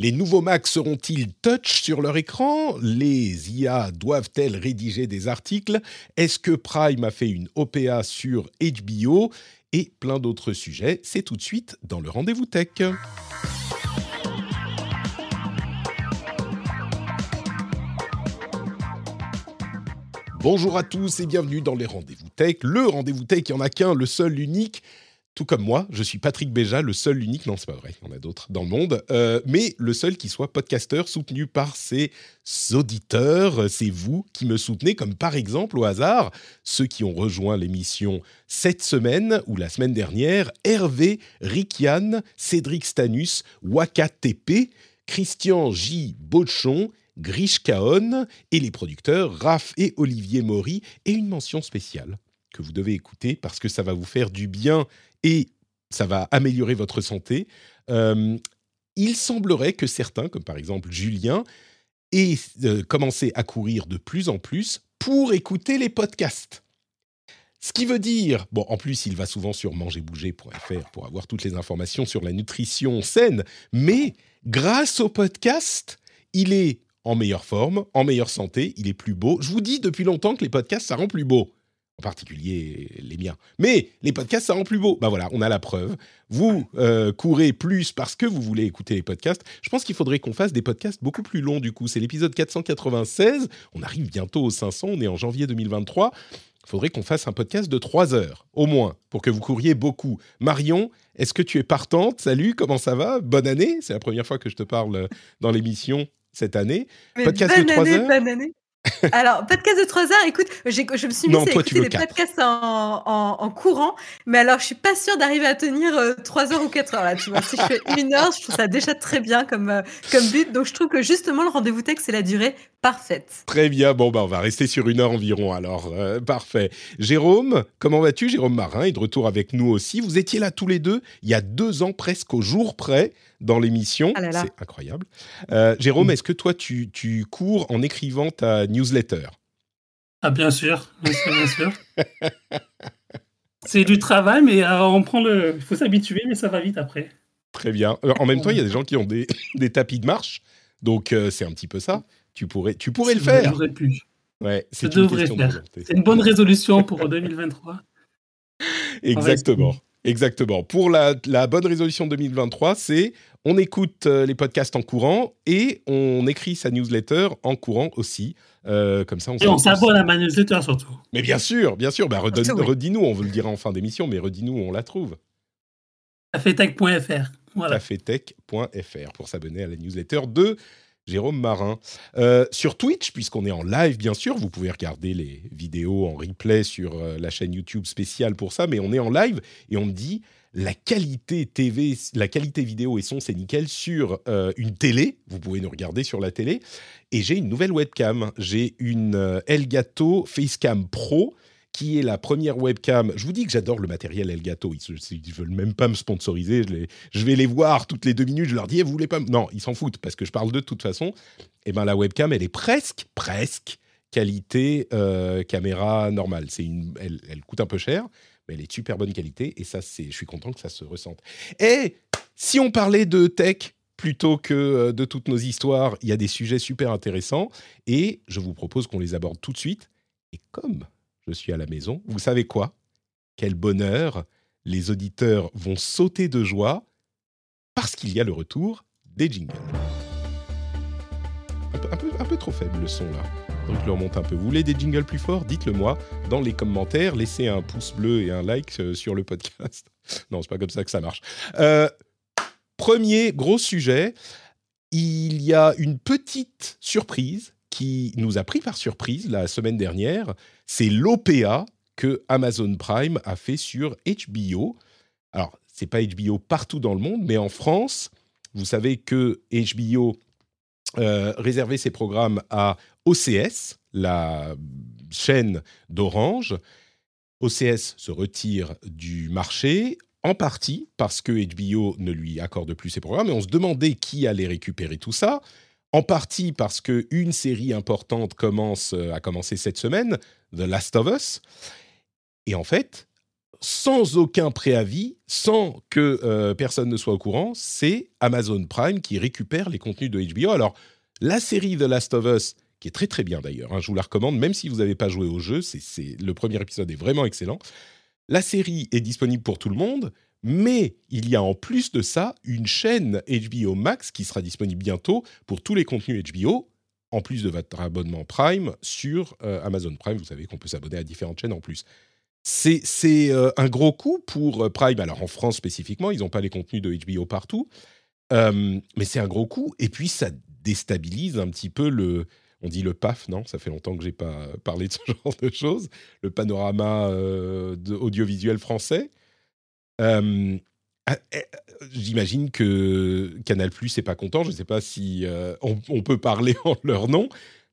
Les nouveaux Mac seront-ils touch sur leur écran? Les IA doivent-elles rédiger des articles? Est-ce que Prime a fait une OPA sur HBO Et plein d'autres sujets. C'est tout de suite dans le rendez-vous tech. Bonjour à tous et bienvenue dans les rendez-vous tech. Le rendez-vous tech, il n'y en a qu'un, le seul, l'unique. Tout comme moi, je suis Patrick Béja, le seul, l'unique, non c'est pas vrai, il y en a d'autres dans le monde, euh, mais le seul qui soit podcasteur soutenu par ses auditeurs, c'est vous qui me soutenez, comme par exemple au hasard, ceux qui ont rejoint l'émission cette semaine ou la semaine dernière, Hervé, Rikian, Cédric Stanus, Waka TP, Christian J. Bochon, Grish Kaon et les producteurs Raph et Olivier Maury et une mention spéciale que vous devez écouter parce que ça va vous faire du bien et ça va améliorer votre santé. Euh, il semblerait que certains, comme par exemple Julien, aient euh, commencé à courir de plus en plus pour écouter les podcasts. Ce qui veut dire, bon, en plus, il va souvent sur mangerbouger.fr pour avoir toutes les informations sur la nutrition saine, mais grâce au podcast, il est en meilleure forme, en meilleure santé, il est plus beau. Je vous dis depuis longtemps que les podcasts, ça rend plus beau en particulier les miens. Mais les podcasts, ça rend plus beau. Ben voilà, on a la preuve. Vous euh, courez plus parce que vous voulez écouter les podcasts. Je pense qu'il faudrait qu'on fasse des podcasts beaucoup plus longs du coup. C'est l'épisode 496. On arrive bientôt aux 500. On est en janvier 2023. Il faudrait qu'on fasse un podcast de 3 heures, au moins, pour que vous couriez beaucoup. Marion, est-ce que tu es partante? Salut, comment ça va? Bonne année. C'est la première fois que je te parle dans l'émission cette année. podcast de 3 heures. Bonne année. Alors, podcast de 3 heures, écoute, je me suis mis à écouter des podcasts en, en, courant, mais alors je suis pas sûre d'arriver à tenir 3 euh, heures ou 4 heures là, tu vois. Si je fais une heure, je trouve ça déjà très bien comme, euh, comme but. Donc je trouve que justement, le rendez-vous tech, c'est la durée parfaite. Très bien, bon, bah, on va rester sur une heure environ alors. Euh, parfait. Jérôme, comment vas-tu? Jérôme Marin est de retour avec nous aussi. Vous étiez là tous les deux il y a deux ans presque au jour près dans l'émission. Ah c'est incroyable. Euh, Jérôme, est-ce que toi, tu, cours en écrivant ta newsletter? Ah, bien sûr, bien sûr, c'est du travail, mais euh, on prend le. Il faut s'habituer, mais ça va vite après. Très bien. Euh, en même temps, il y a des gens qui ont des, tapis de marche, donc c'est un petit peu ça. Tu pourrais, tu pourrais le faire. Je plus. Ouais, c'est une, C'est une bonne résolution pour 2023. Exactement. Exactement. Pour la, bonne résolution 2023, c'est on écoute euh, les podcasts en courant et on écrit sa newsletter en courant aussi. Euh, comme ça, on et on s'abonne à ma newsletter surtout. Mais bien sûr, bien sûr. Bah, redis-nous, on vous le dira en fin d'émission, mais redis-nous où on la trouve. Cafetech.fr. Voilà. Cafetech.fr pour s'abonner à la newsletter de Jérôme Marin. Euh, sur Twitch, puisqu'on est en live, bien sûr, vous pouvez regarder les vidéos en replay sur euh, la chaîne YouTube spéciale pour ça, mais on est en live et on me dit la qualité TV, la qualité vidéo et son, c'est nickel sur euh, une télé. Vous pouvez nous regarder sur la télé. Et j'ai une nouvelle webcam. J'ai une Elgato Facecam Pro qui est la première webcam. Je vous dis que j'adore le matériel Elgato. Ils ne veulent même pas me sponsoriser. Je, vais les voir toutes les deux minutes. Je leur dis, eh, vous voulez pas Non, ils s'en foutent parce que je parle de toute façon. Et eh ben la webcam, elle est presque, presque qualité euh, caméra normale. C'est une, elle, coûte un peu cher, mais elle est super bonne qualité. Et ça, je suis content que ça se ressente. Et si on parlait de tech plutôt que euh, de toutes nos histoires, il y a des sujets super intéressants. Et je vous propose qu'on les aborde tout de suite. Et comme je suis à la maison. Vous savez quoi? Quel bonheur Les auditeurs vont sauter de joie parce qu'il y a le retour des jingles. Un peu, trop faible le son là. Donc le remonte un peu. Vous voulez des jingles plus forts? Dites-le moi dans les commentaires. Laissez un pouce bleu et un like euh, sur le podcast. non, c'est pas comme ça que ça marche. Euh, premier gros sujet. Il y a une petite surprise qui nous a pris par surprise la semaine dernière, c'est l'OPA que Amazon Prime a fait sur HBO. Alors, c'est pas HBO partout dans le monde, mais en France, vous savez que HBO euh, réservait ses programmes à OCS, la chaîne d'Orange. OCS se retire du marché, en partie parce que HBO ne lui accorde plus ses programmes, et on se demandait qui allait récupérer tout ça en partie parce qu'une série importante commence, euh, a commencé cette semaine, The Last of Us. Et en fait, sans aucun préavis, sans que personne ne soit au courant, c'est Amazon Prime qui récupère les contenus de HBO. Alors, la série The Last of Us, qui est très très bien d'ailleurs, hein, je vous la recommande, même si vous n'avez pas joué au jeu, c'est, le premier épisode est vraiment excellent. La série est disponible pour tout le monde, mais il y a en plus de ça une chaîne HBO Max qui sera disponible bientôt pour tous les contenus HBO, en plus de votre abonnement Prime sur euh, Amazon Prime. Vous savez qu'on peut s'abonner à différentes chaînes en plus. C'est, euh, un gros coup pour euh, Prime. Alors en France spécifiquement, ils n'ont pas les contenus de HBO partout, mais c'est un gros coup. Et puis ça déstabilise un petit peu le, on dit le PAF, non? Ça fait longtemps que j'ai pas parlé de ce genre de choses. Le panorama euh, audiovisuel français. Euh, ah, eh, j'imagine que Canal Plus n'est pas content. Je ne sais pas si euh, on, peut parler en leur nom,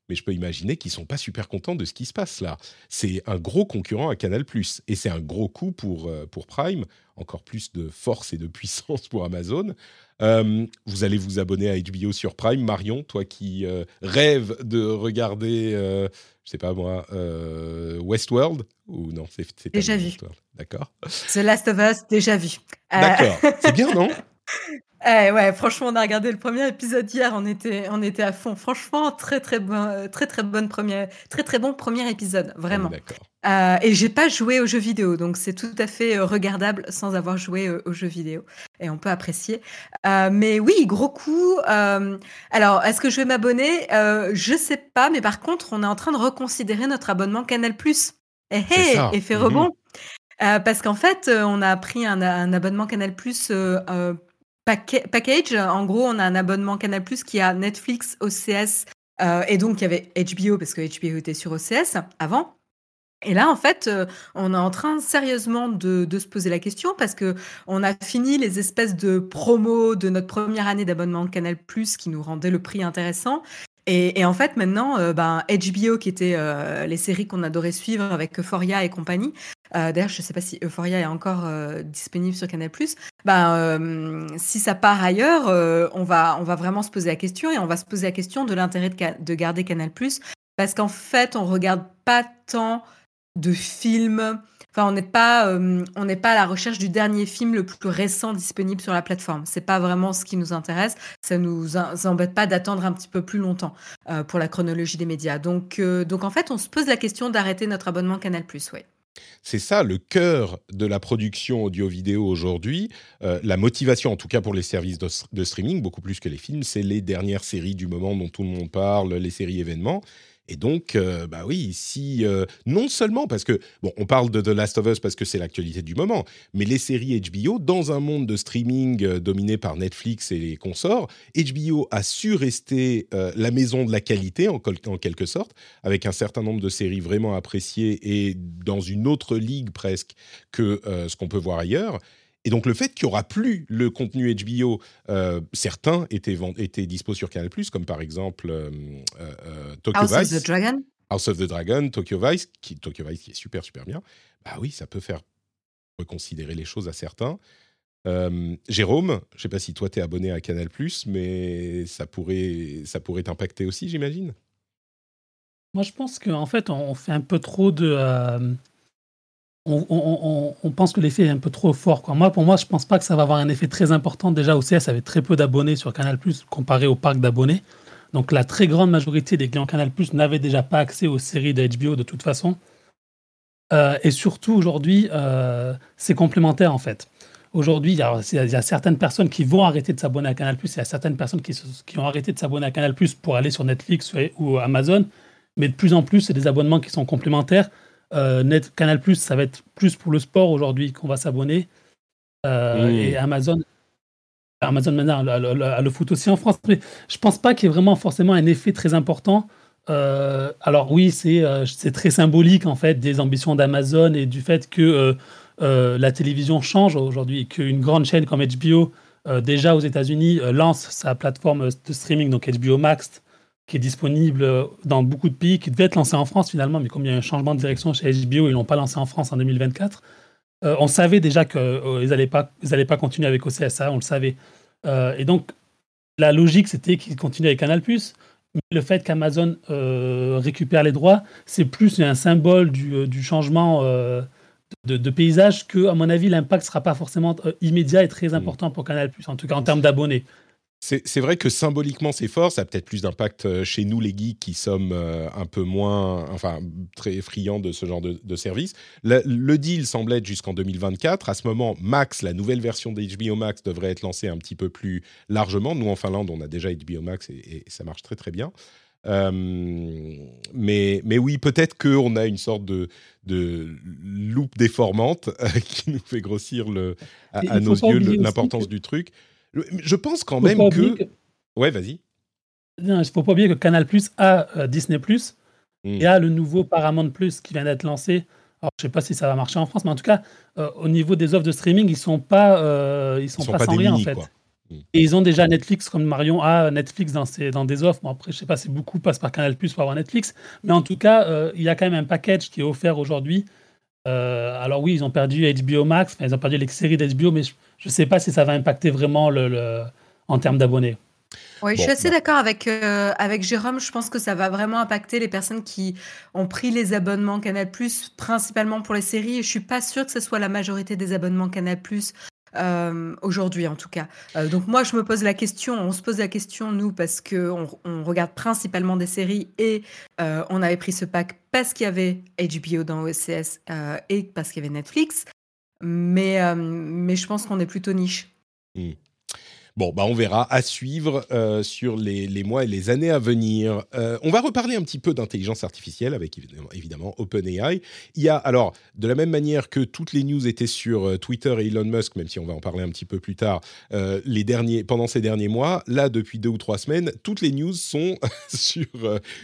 mais je peux imaginer qu'ils sont pas super contents de ce qui se passe là. C'est un gros concurrent à Canal Plus et c'est un gros coup pour pour Prime. Encore plus de force et de puissance pour Amazon. Euh, vous allez vous abonner à HBO sur Prime. Marion, toi qui euh, rêves de regarder, euh, je sais pas moi, Westworld? Ou non C'est déjà vu. D'accord. The Last of Us, déjà vu. D'accord. C'est bien, non? Eh ouais, franchement, on a regardé le premier épisode hier, on était, on était à fond. Franchement, très très bon, très très bonne première, très très bon premier épisode, vraiment. Euh, et j'ai pas joué aux jeux vidéo, donc c'est tout à fait euh, regardable sans avoir joué euh, aux jeux vidéo, et on peut apprécier. mais oui, gros coup. alors, est-ce que je vais m'abonner? Je sais pas, mais par contre, on est en train de reconsidérer notre abonnement Canal+. Eh, hey, effet rebond. Mhm. parce qu'en fait, on a pris un, un abonnement Canal Plus package. En gros, on a un abonnement Canal Plus qui a Netflix, OCS euh, et donc il y avait HBO parce que HBO était sur OCS avant. Et là, en fait, euh, on est en train sérieusement de, se poser la question parce que on a fini les espèces de promos de notre première année d'abonnement Canal Plus qui nous rendaient le prix intéressant. Et, en fait, maintenant, euh, ben, HBO, qui était les séries qu'on adorait suivre avec Euphoria et compagnie, euh, d'ailleurs, je ne sais pas si Euphoria est encore euh, disponible sur Canal+. Ben, euh, si ça part ailleurs, on, va, vraiment se poser la question et on va se poser la question de l'intérêt de, de, garder Canal+. Parce qu'en fait, on regarde pas tant de films. Enfin, on n'est pas, on n'est pas à la recherche du dernier film le plus récent disponible sur la plateforme. C'est pas vraiment ce qui nous intéresse. Ça nous embête pas d'attendre un petit peu plus longtemps pour la chronologie des médias. Donc, donc en fait, on se pose la question d'arrêter notre abonnement Canal+. Ouais. C'est ça le cœur de la production audio-vidéo aujourd'hui. Euh, la motivation, en tout cas pour les services de, streaming, beaucoup plus que les films, c'est les dernières séries du moment dont tout le monde parle, les séries événements. Et donc, euh, bah oui, euh, non seulement parce que bon, on parle de The Last of Us parce que c'est l'actualité du moment, mais les séries HBO dans un monde de streaming euh, dominé par Netflix et les consorts, HBO a su rester la maison de la qualité en, quelque sorte, avec un certain nombre de séries vraiment appréciées et dans une autre ligue presque que ce qu'on peut voir ailleurs. Et donc le fait qu'il n'y aura plus le contenu HBO, euh, certains étaient, étaient dispo sur Canal+, comme par exemple euh, euh, Tokyo House Vice. Of the Dragon. House of the Dragon, Tokyo Vice, qui, Tokyo Vice qui est super super bien. Bah oui, ça peut faire reconsidérer les choses à certains. Jérôme, je ne sais pas si toi tu es abonné à Canal+, mais ça pourrait, ça pourrait t'impacter aussi, j'imagine? Moi je pense qu'en fait on fait un peu trop de on, pense que l'effet est un peu trop fort. Moi, pour moi, je pense pas que ça va avoir un effet très important. Déjà, OCS avait très peu d'abonnés sur Canal+, comparé au parc d'abonnés. Donc, la très grande majorité des clients Canal+, n'avaient déjà pas accès aux séries de HBO de toute façon. Euh, et surtout, aujourd'hui, euh, c'est complémentaire, en fait. Aujourd'hui, il, y, a certaines personnes qui vont arrêter de s'abonner à Canal+, il y a certaines personnes qui, qui ont arrêté de s'abonner à Canal+, pour aller sur Netflix ou Amazon. Mais de plus en plus, c'est des abonnements qui sont complémentaires euh, Net, Canal Plus, ça va être plus pour le sport aujourd'hui qu'on va s'abonner. Euh, et Amazon, Amazon maintenant a, le foot aussi en France. Mais je pense pas qu'il y ait vraiment forcément un effet très important. Euh, alors oui, c'est très symbolique en fait des ambitions d'Amazon et du fait que la télévision change aujourd'hui, qu'une grande chaîne comme HBO déjà aux États-Unis lance sa plateforme de streaming, donc HBO Max, qui est disponible euh, dans beaucoup de pays, qui devait être lancé en France finalement, mais comme il y a un changement de direction chez HBO, ils l'ont pas lancé en France en 2024. Euh, on savait déjà qu'ils euh, n'allaient pas, pas continuer avec OCSA, on le savait. et donc, la logique, c'était qu'ils continuent avec Canal+. Mais le fait qu'Amazon récupère les droits, c'est plus un symbole du, du changement de, paysage que, à mon avis, l'impact sera pas forcément immédiat et très mmh. important pour Canal+, en tout cas en termes d'abonnés. C'est vrai que symboliquement c'est fort, ça a peut-être plus d'impact euh, chez nous les geeks qui sommes euh, un peu moins, enfin très friands de ce genre de, service. Le, deal semble être jusqu'en 2024. À ce moment, Max, la nouvelle version d'HBO Max, devrait être lancée un petit peu plus largement. Nous en Finlande, on a déjà HBO Max et, ça marche très très bien. Euh, mais, mais oui, peut-être qu'on a une sorte de, de loupe déformante qui nous fait grossir le, à, nos yeux l'importance du truc. Je pense quand même que... Ouais, vas-y. Il ne faut pas oublier que Canal Plus a euh, Disney Plus hmm. et a le nouveau Paramount Plus qui vient d'être lancé. Alors, je ne sais pas si ça va marcher en France, mais en tout cas, euh, au niveau des offres de streaming, ils sont pas, euh, ils sont, pas, sans rien en fait. Hmm. Et ils ont déjà Netflix, comme Marion a Netflix dans, ses, dans des offres. Bon, après, je sais pas si beaucoup passent par Canal Plus pour avoir Netflix, mais en tout cas, il y a quand même un package qui est offert aujourd'hui. Alors oui, ils ont perdu HBO Max, ils ont perdu les séries d'HBO, mais je ne sais pas si ça va impacter vraiment le, en termes d'abonnés. Oui, je suis assez d'accord avec, euh, avec Jérôme. Je pense que ça va vraiment impacter les personnes qui ont pris les abonnements Canal+, principalement pour les séries. je ne suis pas sûre que ce soit la majorité des abonnements Canal+, euh, aujourd'hui en tout cas. Euh, donc moi, je me pose la question, on se pose la question, nous, parce qu'on on regarde principalement des séries et on avait pris ce pack parce qu'il y avait HBO dans OCS et parce qu'il y avait Netflix. Mais, euh, mais je pense qu'on est plutôt niche. Bon, bah on verra à suivre euh, sur les, mois et les années à venir. Euh, on va reparler un petit peu d'intelligence artificielle avec évidemment, évidemment, OpenAI. Il y a alors de la même manière que toutes les news étaient sur euh, Twitter et Elon Musk, même si on va en parler un petit peu plus tard, les derniers pendant ces derniers mois, là depuis deux ou trois semaines, toutes les news sont sur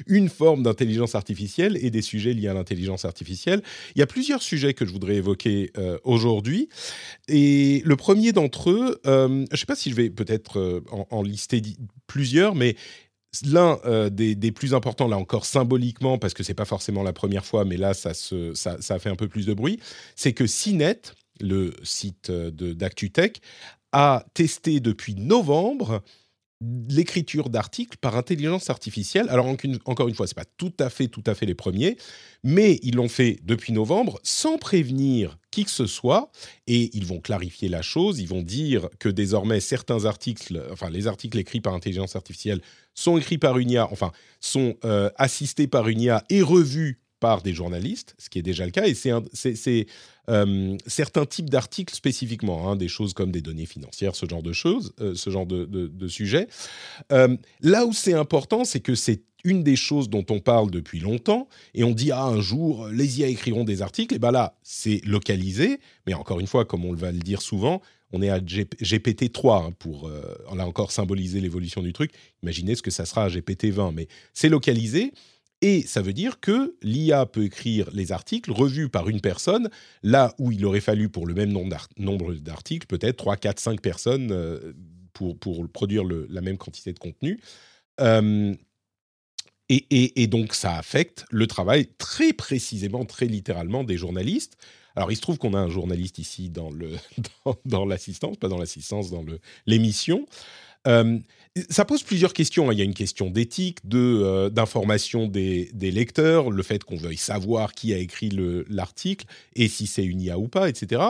une forme d'intelligence artificielle et des sujets liés à l'intelligence artificielle. Il y a plusieurs sujets que je voudrais évoquer aujourd'hui et le premier d'entre eux, je ne sais pas si je vais peut-être euh, en, lister plusieurs, mais l'un euh, des, plus importants, là encore symboliquement, parce que c'est pas forcément la première fois, mais là ça, fait un peu plus de bruit, c'est que CNET, le site euh, d'ActuTech, a testé depuis novembre l'écriture d'articles par intelligence artificielle. Alors encore une fois, c'est pas tout à fait tout à fait les premiers, mais ils l'ont fait depuis novembre sans prévenir qui que ce soit et ils vont clarifier la chose, ils vont dire que désormais certains articles enfin les articles écrits par intelligence artificielle sont écrits par une IA, enfin sont euh, assistés par une IA et revus par des journalistes, ce qui est déjà le cas, et c'est euh, certains types d'articles spécifiquement, hein, des choses comme des données financières, ce genre de choses, euh, ce genre de, de, sujets. Euh, là où c'est important, c'est que c'est une des choses dont on parle depuis longtemps, et on dit ah un jour les IA écriront des articles, et ben là c'est localisé, mais encore une fois, comme on va le dire souvent, on est à GPT 3 hein, pour là encore symboliser l'évolution du truc. Imaginez ce que ça sera à GPT 20, mais c'est localisé. Et ça veut dire que l'IA peut écrire les articles revus par une personne, là où il aurait fallu pour le même nombre d'articles, peut-être 3, 4, 5 personnes euh, pour, pour produire la même quantité de contenu. Euh, et, donc ça affecte le travail très précisément, très littéralement des journalistes. Alors il se trouve qu'on a un journaliste ici dans, dans l'assistance, pas dans l'assistance, dans l'émission. Euh, ça pose plusieurs questions. Hein. Il y a une question d'éthique, de euh, d'information des, lecteurs, le fait qu'on veuille savoir qui a écrit l'article et si c'est une IA ou pas, etc.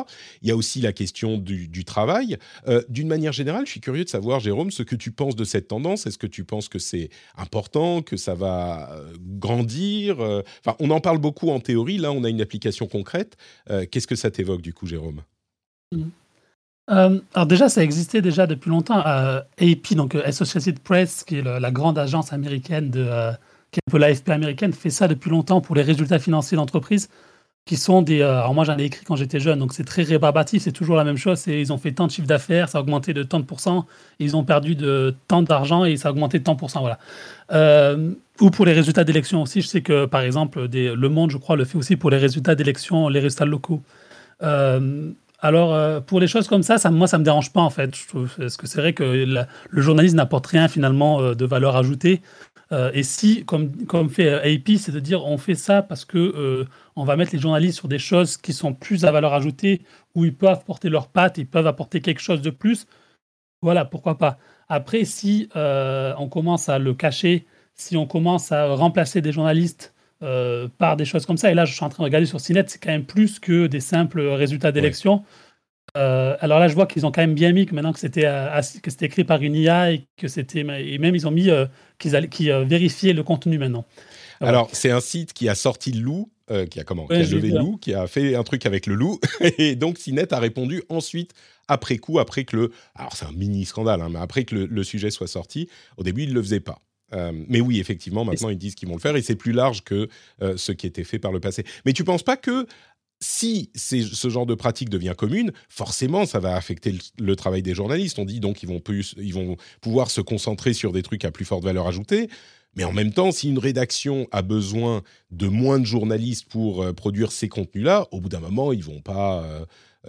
Il y a aussi la question du, travail. Euh, d'une manière générale, je suis curieux de savoir, Jérôme, ce que tu penses de cette tendance. Est-ce que tu penses que c'est important, que ça va grandir Enfin, on en parle beaucoup en théorie. Là, on a une application concrète. Qu'est-ce que ça t'évoque du coup, Jérôme? Mmh. Euh, alors déjà, ça existait déjà depuis longtemps. Euh, AP, donc euh, Associated Press, qui est la grande agence américaine de, qui est un peu l'AFP américaine, fait ça depuis longtemps pour les résultats financiers d'entreprise, qui sont des. alors moi, j'en ai écrit quand j'étais jeune, donc c'est très rébarbatif, c'est toujours la même chose. Ils ont fait tant de chiffre d'affaires, ça a augmenté de tant de pourcents, ils ont perdu de tant d'argent et ça a augmenté de tant de pourcents, voilà. ou pour les résultats d'élection aussi, je sais que par exemple, Le Monde, je crois, le fait aussi pour les résultats d'élection, les résultats locaux. Alors, euh, pour les choses comme ça, ça moi, ça me dérange pas, en fait. parce que c'est vrai que le journalisme n'apporte rien, finalement, euh, de valeur ajoutée. Euh, et si, comme, fait AP, c'est de dire on fait ça parce que on va mettre les journalistes sur des choses qui sont plus à valeur ajoutée, où ils peuvent porter leurs pattes, ils peuvent apporter quelque chose de plus. Voilà, pourquoi pas. Après, si on commence à le cacher, si on commence à remplacer des journalistes par des choses comme ça. Et là, je suis en train de regarder sur CNET, c'est quand même plus que des simples résultats d'élection. alors là, je vois qu'ils ont quand même bien mis que maintenant que c'était que c'était écrit par une IA et que c'était et même ils ont mis qu'ils allaient qui vérifiaient le contenu maintenant. Alors, c'est un site qui a sorti le loup, euh, qui a comment Qui a levé le loup, qui a fait un truc avec le loup. et donc, Cinet a répondu ensuite, après coup, après que le. Alors, c'est un mini scandale, hein, mais après que le, sujet soit sorti. Au début, ne le faisaient pas. Euh, mais oui, effectivement, maintenant ils disent qu'ils vont le faire et c'est plus large que euh, ce qui était fait par le passé. Mais tu penses pas que si ce genre de pratique devient commune, forcément, ça va affecter le, travail des journalistes. On dit donc ils vont, ils vont pouvoir se concentrer sur des trucs à plus forte valeur ajoutée. Mais en même temps, si une rédaction a besoin de moins de journalistes pour euh, produire ces contenus-là, au bout d'un moment, ils vont pas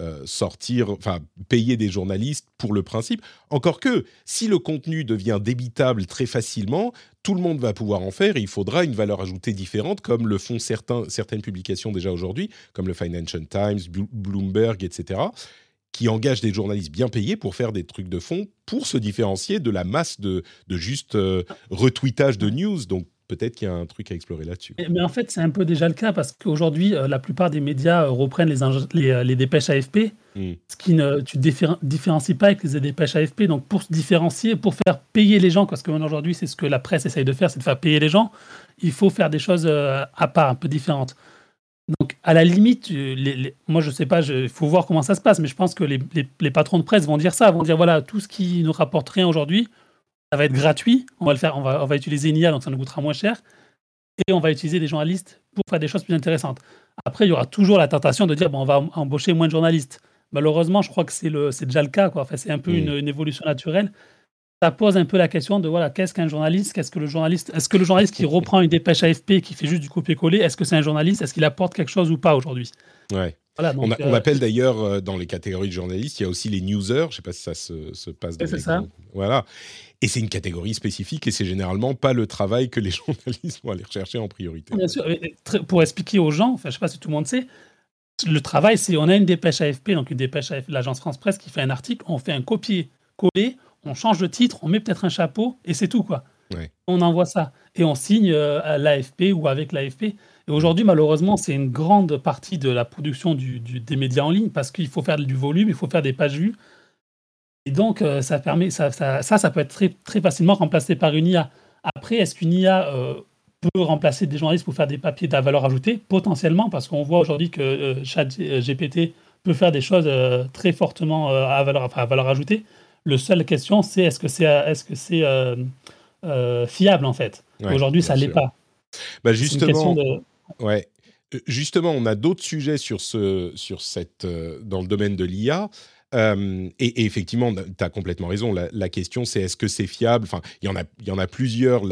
euh, sortir, enfin, payer des journalistes pour le principe. Encore que, si le contenu devient débitable très facilement, tout le monde va pouvoir en faire et il faudra une valeur ajoutée différente, comme le font certaines publications déjà aujourd'hui, comme le Financial Times, Bloomberg, etc qui engage des journalistes bien payés pour faire des trucs de fond pour se différencier de la masse de, de juste euh, retweetage de news. Donc peut-être qu'il y a un truc à explorer là-dessus. Mais en fait, c'est un peu déjà le cas parce qu'aujourd'hui, euh, la plupart des médias euh, reprennent les, les, dépêches AFP, hmm. ce qui ne tu différencies pas avec les dépêches AFP. Donc pour se différencier, pour faire payer les gens, parce qu'aujourd'hui, c'est ce que la presse essaye de faire, c'est de faire payer les gens, il faut faire des choses à part, un peu différentes. Donc, à la limite, les, moi, je sais pas, il faut voir comment ça se passe, mais je pense que les, les, patrons de presse vont dire ça, vont dire voilà, tout ce qui nous rapporte rien aujourd'hui, ça va être gratuit, on va le faire, on va, on va utiliser une IA, donc ça nous coûtera moins cher, et on va utiliser des journalistes pour faire des choses plus intéressantes. Après, il y aura toujours la tentation de dire bon, on va embaucher moins de journalistes. Malheureusement, je crois que c'est déjà le cas, quoi. Enfin, c'est un peu une, une, évolution naturelle ça pose un peu la question de voilà, qu'est-ce qu'un journaliste? Qu'est-ce que le journaliste Est-ce que le journaliste qui reprend une dépêche AFP, qui fait juste du copier-coller, est-ce que c'est un journaliste? Est-ce qu'il apporte quelque chose ou pas aujourd'hui? Ouais. Voilà, on, euh, appelle d'ailleurs euh, dans les catégories de journalistes, il y a aussi les newsers. Je ne sais pas si ça se, passe dans C'est ça. Voilà. Et c'est une catégorie spécifique et c'est généralement pas le travail que les journalistes vont aller rechercher en priorité. Bien sûr. Pour expliquer aux gens, enfin, je ne sais pas si tout le monde sait, le travail, c'est on a une dépêche AFP, donc une dépêche AFP, l'agence France Presse qui fait un article, on fait un copier-coller, on change de titre, on met peut-être un chapeau et c'est tout quoi. On envoie ça et on signe euh, à l'AFP ou avec l'AFP. Et aujourd'hui, malheureusement, c'est une grande partie de la production des médias en ligne parce qu'il faut faire du volume, il faut faire des pages vues. Et donc, euh, ça permet, ça, ça, ça, peut être très, très facilement remplacé par une IA. Après, est-ce qu'une IA euh, peut remplacer des journalistes pour faire des papiers de valeur ajoutée? Potentiellement, parce qu'on voit aujourd'hui que ChatGPT peut faire des choses très fortement à valeur, à valeur ajoutée. Le seule question, c'est est-ce que c'est est -ce c'est euh, euh, fiable en fait? Aujourd'hui, ça ne l'est pas. Bah justement, ouais. Euh, justement, on a d'autres sujets sur ce, sur cette, dans le domaine de l'IA. Et, effectivement, tu as complètement raison. La, question, c'est est-ce que c'est fiable? Enfin, il y en a, plusieurs.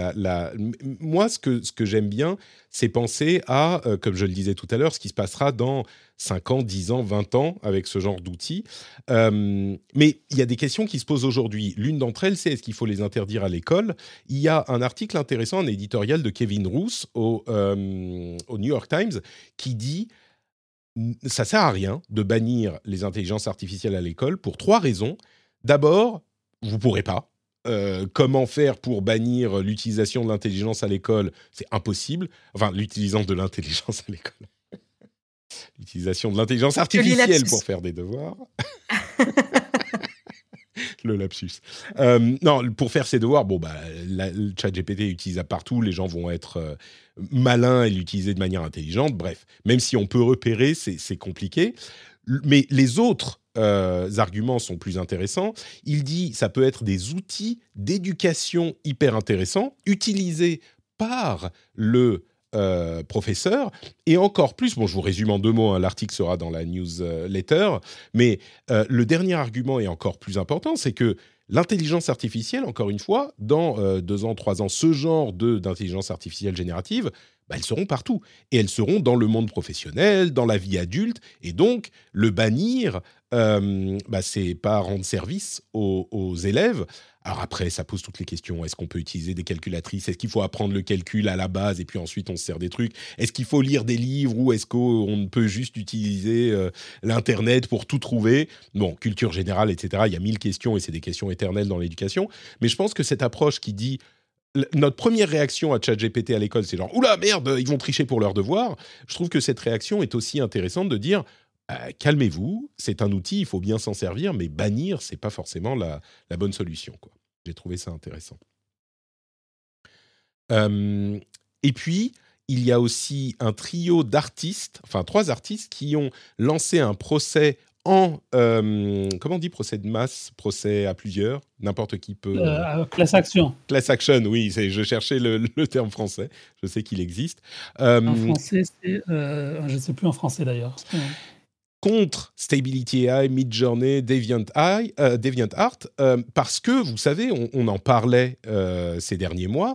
Moi, ce que, j'aime bien, c'est penser à, comme je le disais tout à l'heure, ce qui se passera dans 5 ans, 10 ans, 20 ans avec ce genre d'outils. Euh, mais il y a des questions qui se posent aujourd'hui. L'une d'entre elles, c'est est-ce qu'il faut les interdire à l'école? Il y a un article intéressant, un éditorial de Kevin Roos euh, au New York Times qui dit ça sert à rien de bannir les intelligences artificielles à l'école pour trois raisons. D'abord, vous pourrez pas. Euh, comment faire pour bannir l'utilisation de l'intelligence à l'école? C'est impossible. Enfin, l'utilisation de l'intelligence à l'école l'utilisation de l'intelligence artificielle pour faire des devoirs. le lapsus. Euh, non, pour faire ses devoirs, bon, bah, le chat GPT est utilisable partout, les gens vont être euh, malins et l'utiliser de manière intelligente. Bref, même si on peut repérer, c'est compliqué. Mais les autres euh, arguments sont plus intéressants. Il dit ça peut être des outils d'éducation hyper intéressants, utilisés par le euh, professeur. Et encore plus, bon, je vous résume en deux mots, hein, l'article sera dans la newsletter, mais euh, le dernier argument est encore plus important, c'est que l'intelligence artificielle, encore une fois, dans euh, deux ans, trois ans, ce genre d'intelligence artificielle générative, bah, elles seront partout. Et elles seront dans le monde professionnel, dans la vie adulte. Et donc, le bannir, bah, c'est pas rendre service aux, aux élèves. Alors après, ça pose toutes les questions. Est-ce qu'on peut utiliser des calculatrices? Est-ce qu'il faut apprendre le calcul à la base et puis ensuite on se sert des trucs? Est-ce qu'il faut lire des livres ou est-ce qu'on peut juste utiliser euh, l'Internet pour tout trouver? Bon, culture générale, etc. Il y a mille questions et c'est des questions éternelles dans l'éducation. Mais je pense que cette approche qui dit notre première réaction à ChatGPT à l'école, c'est genre oula merde, ils vont tricher pour leurs devoirs. Je trouve que cette réaction est aussi intéressante de dire euh, calmez-vous, c'est un outil, il faut bien s'en servir, mais bannir, c'est pas forcément la, bonne solution. J'ai trouvé ça intéressant. Euh, et puis, il y a aussi un trio d'artistes, enfin trois artistes, qui ont lancé un procès en euh, comment on dit procès de masse, procès à plusieurs, n'importe qui peut. Euh, class action. Class action, oui, je cherchais le, terme français. Je sais qu'il existe. Euh, en français, c'est, je ne sais plus en français d'ailleurs. Contre Stability AI, Midjourney, Deviant, AI, DeviantArt, parce que vous savez, on, on en parlait ces derniers mois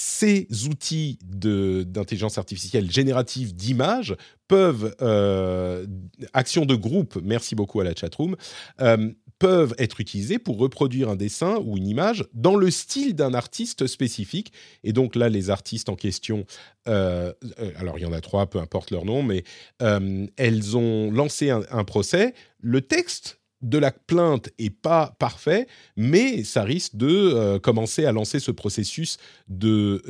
ces outils d'intelligence artificielle générative d'images peuvent, euh, de groupe, merci beaucoup à la chatroom, euh, peuvent être utilisés pour reproduire un dessin ou une image dans le style d'un artiste spécifique. Et donc là, les artistes en question, euh, alors il y en a trois, peu importe leur nom, mais elles ont lancé un procès. Le texte de la plainte est pas parfait, mais ça risque de euh, commencer à lancer ce processus de,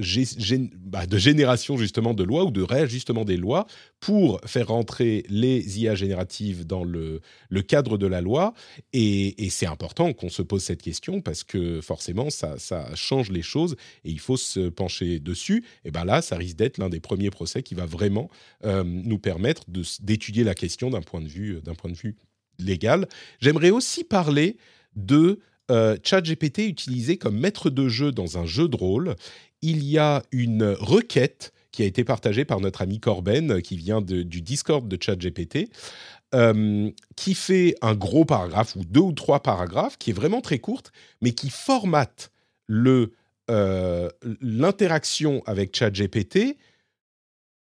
bah, de génération justement de lois ou de réajustement des lois pour faire rentrer les IA génératives dans le, cadre de la loi. Et, c'est important qu'on se pose cette question parce que forcément, ça, change les choses et il faut se pencher dessus. Et bien là, ça risque d'être l'un des premiers procès qui va vraiment euh, nous permettre d'étudier la question d'un point de vue, d'un point de vue légal. J'aimerais aussi parler de euh, ChatGPT utilisé comme maître de jeu dans un jeu de rôle. Il y a une requête qui a été partagée par notre ami Corben, qui vient du Discord de ChatGPT, euh, qui fait un gros paragraphe ou deux ou trois paragraphes, qui est vraiment très courte, mais qui formate euh, l'interaction avec ChatGPT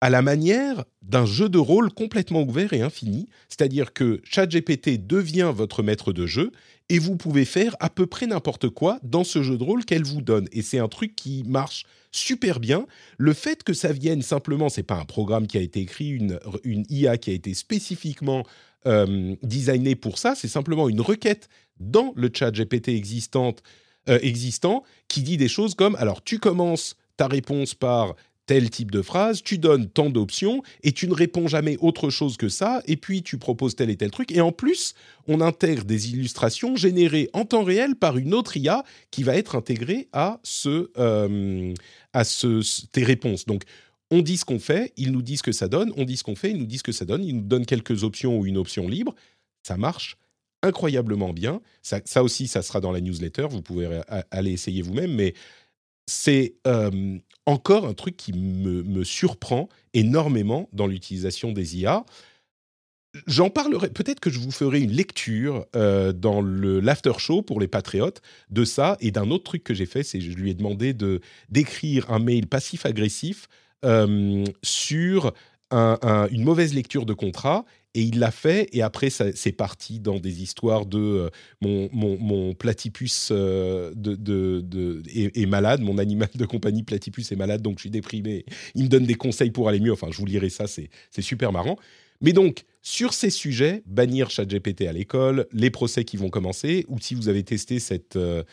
à la manière d'un jeu de rôle complètement ouvert et infini, c'est-à-dire que ChatGPT devient votre maître de jeu et vous pouvez faire à peu près n'importe quoi dans ce jeu de rôle qu'elle vous donne. Et c'est un truc qui marche super bien. Le fait que ça vienne simplement, c'est pas un programme qui a été écrit, une, IA qui a été spécifiquement euh, designée pour ça, c'est simplement une requête dans le ChatGPT euh, existant qui dit des choses comme alors tu commences ta réponse par tel type de phrase, tu donnes tant d'options et tu ne réponds jamais autre chose que ça, et puis tu proposes tel et tel truc. Et en plus, on intègre des illustrations générées en temps réel par une autre IA qui va être intégrée à, ce, euh, à ce, tes réponses. Donc, on dit ce qu'on fait, ils nous disent ce que ça donne, on dit ce qu'on fait, ils nous disent ce que ça donne, ils nous donnent quelques options ou une option libre. Ça marche incroyablement bien. Ça, aussi, ça sera dans la newsletter, vous pouvez aller essayer vous-même, mais c'est euh, encore un truc qui me, surprend énormément dans l'utilisation des IA. J'en parlerai, peut-être que je vous ferai une lecture euh, dans l'after show pour les patriotes de ça et d'un autre truc que j'ai fait, c'est je lui ai demandé de d'écrire un mail passif-agressif euh, sur une mauvaise lecture de contrat et il l'a fait, et après, c'est parti dans des histoires de euh, mon, platypus euh, est, malade, mon animal de compagnie platypus est malade, donc je suis déprimé. Il me donne des conseils pour aller mieux. Enfin, je vous lirai ça, c'est super marrant. Mais donc, sur ces sujets, bannir ChatGPT à l'école, les procès qui vont commencer, ou si vous avez testé cette, euh,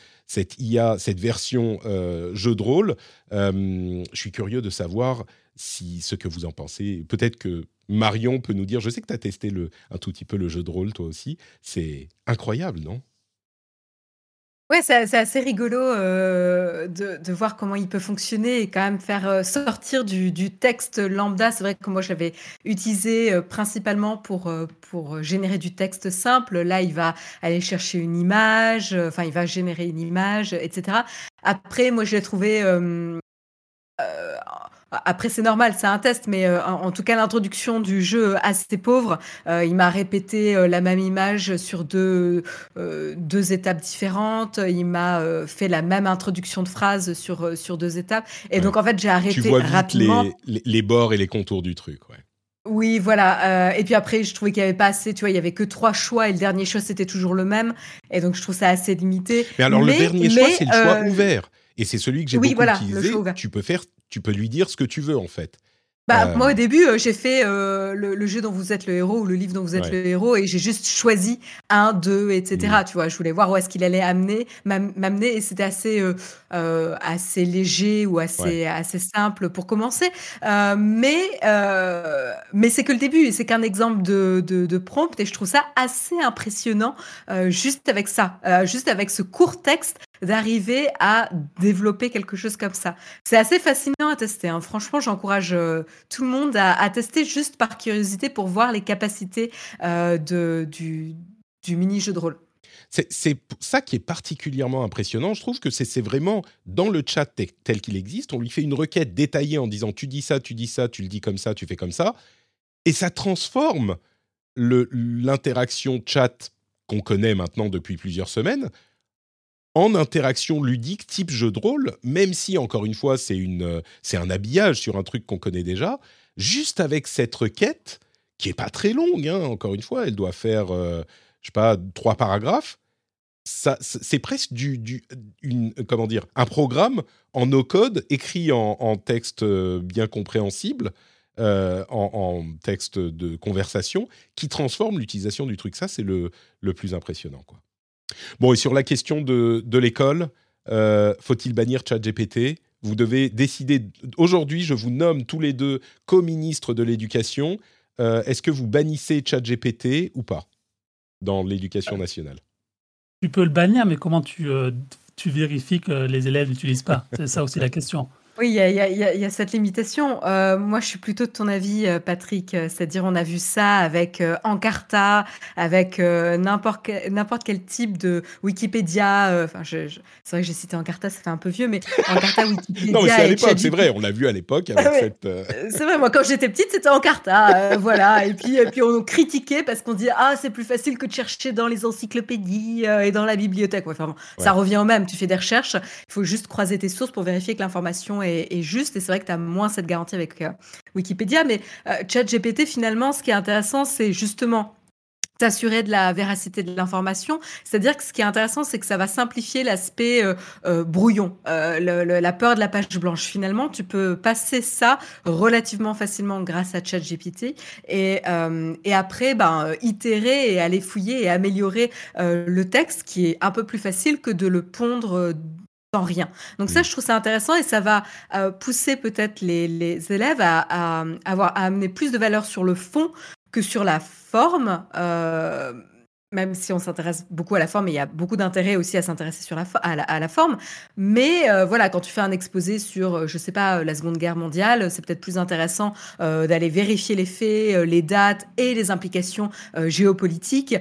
IA, cette version jeu de rôle, je suis curieux de savoir si ce que vous en pensez. Peut-être que Marion peut nous dire, je sais que tu as testé un tout petit peu le jeu de rôle toi aussi, c'est incroyable, non? Ouais, c'est assez rigolo euh, de, voir comment il peut fonctionner et quand même faire euh, sortir du, texte lambda. C'est vrai que moi, je l'avais utilisé euh, principalement pour, pour générer du texte simple. Là, il va aller chercher une image, enfin, il va générer une image, etc. Après, moi, je l'ai trouvé après, c'est normal, c'est un test, mais euh, en, tout cas, l'introduction du jeu assez pauvre. Euh, il m'a répété euh, la même image sur deux, deux étapes différentes. Il m'a fait la même introduction de phrase sur, sur deux étapes. Et donc, en fait, j'ai arrêté tu vois rapidement. Les, les, bords et les contours du truc, ouais. Oui, voilà. et puis après, je trouvais qu'il n'y avait pas assez, tu vois, il y avait que trois choix et le dernier choix, c'était toujours le même. Et donc, je trouve ça assez limité. Mais alors, le dernier choix, c'est le choix ouvert. Et c'est celui que j'ai beaucoup utilisé. Tu peux faire tu peux lui dire ce que tu veux en fait. Bah, euh. moi, au début, euh, j'ai fait euh, le, jeu dont vous êtes le héros ou le livre dont vous êtes le héros et j'ai juste choisi un, deux, etc. Mmh. Tu vois, je voulais voir où est-ce qu'il allait amener, m'amener et c'était assez, assez léger ou assez, assez simple pour commencer. mais mais c'est que le début et c'est qu'un exemple de, de, de, prompt et je trouve ça assez impressionnant juste avec ça, juste avec ce court texte d'arriver à développer quelque chose comme ça. C'est assez fascinant à tester. Hein. Franchement, j'encourage euh, tout le monde à, tester juste par curiosité pour voir les capacités euh, du, mini-jeu de rôle. C'est ça qui est particulièrement impressionnant. Je trouve que c'est vraiment dans le chat tel qu'il existe. On lui fait une requête détaillée en disant tu dis ça, tu dis ça, tu le dis comme ça, tu fais comme ça. Et ça transforme l'interaction chat qu'on connaît maintenant depuis plusieurs semaines en interaction ludique type jeu de rôle, même si, encore une fois, c'est, une, c'est un habillage sur un truc qu'on connaît déjà, juste avec cette requête, qui est pas très longue, hein, encore une fois, elle doit faire, euh, je sais pas, trois paragraphes, ça, c'est presque du, une, comment dire, un programme en no-code écrit en, texte euh, bien compréhensible, euh, en, texte de conversation, qui transforme l'utilisation du truc. Ça, c'est le, le plus impressionnant, quoi. Bon, et sur la question de, de l'école, euh, faut-il bannir ChatGPT? Vous devez décider. Aujourd'hui, je vous nomme tous les deux co-ministres de l'éducation. Euh, est-ce que vous bannissez ChatGPT ou pas dans l'éducation nationale? Tu peux le bannir, mais comment tu, euh, tu vérifies que les élèves n'utilisent pas? C'est ça aussi la question. Oui, il y a, cette limitation. Euh, moi, je suis plutôt de ton avis, euh, Patrick. Euh, c'est-à-dire, on a vu ça avec Encarta, avec n'importe quel, type de Wikipédia. Enfin, c'est vrai que j'ai cité Encarta, ça fait un peu vieux, mais Encarta, Wikipédia. non, mais c'est à l'époque, c'est vrai, on l'a vu à l'époque ah C'est vrai, moi, quand j'étais petite, c'était Encarta. voilà. Et puis, et puis, on critiquait parce qu'on dit Ah, c'est plus facile que de chercher dans les encyclopédies et dans la bibliothèque. Enfin, Ça revient au même. Tu fais des recherches, il faut juste croiser tes sources pour vérifier que l'information est, juste. Et c'est vrai que tu as moins cette garantie avec euh, Wikipédia. Mais euh, ChatGPT, finalement, ce qui est intéressant, c'est justement t'assurer de la véracité de l'information. C'est-à-dire que ce qui est intéressant, c'est que ça va simplifier l'aspect euh, brouillon, la peur de la page blanche. Finalement, tu peux passer ça relativement facilement grâce à ChatGPT et, et après, ben, itérer et aller fouiller et améliorer le texte, qui est un peu plus facile que de le pondre rien. Donc ça, mm. je trouve ça intéressant et ça va euh, pousser peut-être les, élèves à, avoir, à amener plus de valeur sur le fond que sur la forme. Euh, même si on s'intéresse beaucoup à la forme, il y a beaucoup d'intérêt aussi à s'intéresser sur la, à, la, forme. Mais euh, voilà, quand tu fais un exposé sur, je sais pas, la Seconde Guerre mondiale, c'est peut-être plus intéressant d'aller vérifier les faits, les dates et les implications géopolitiques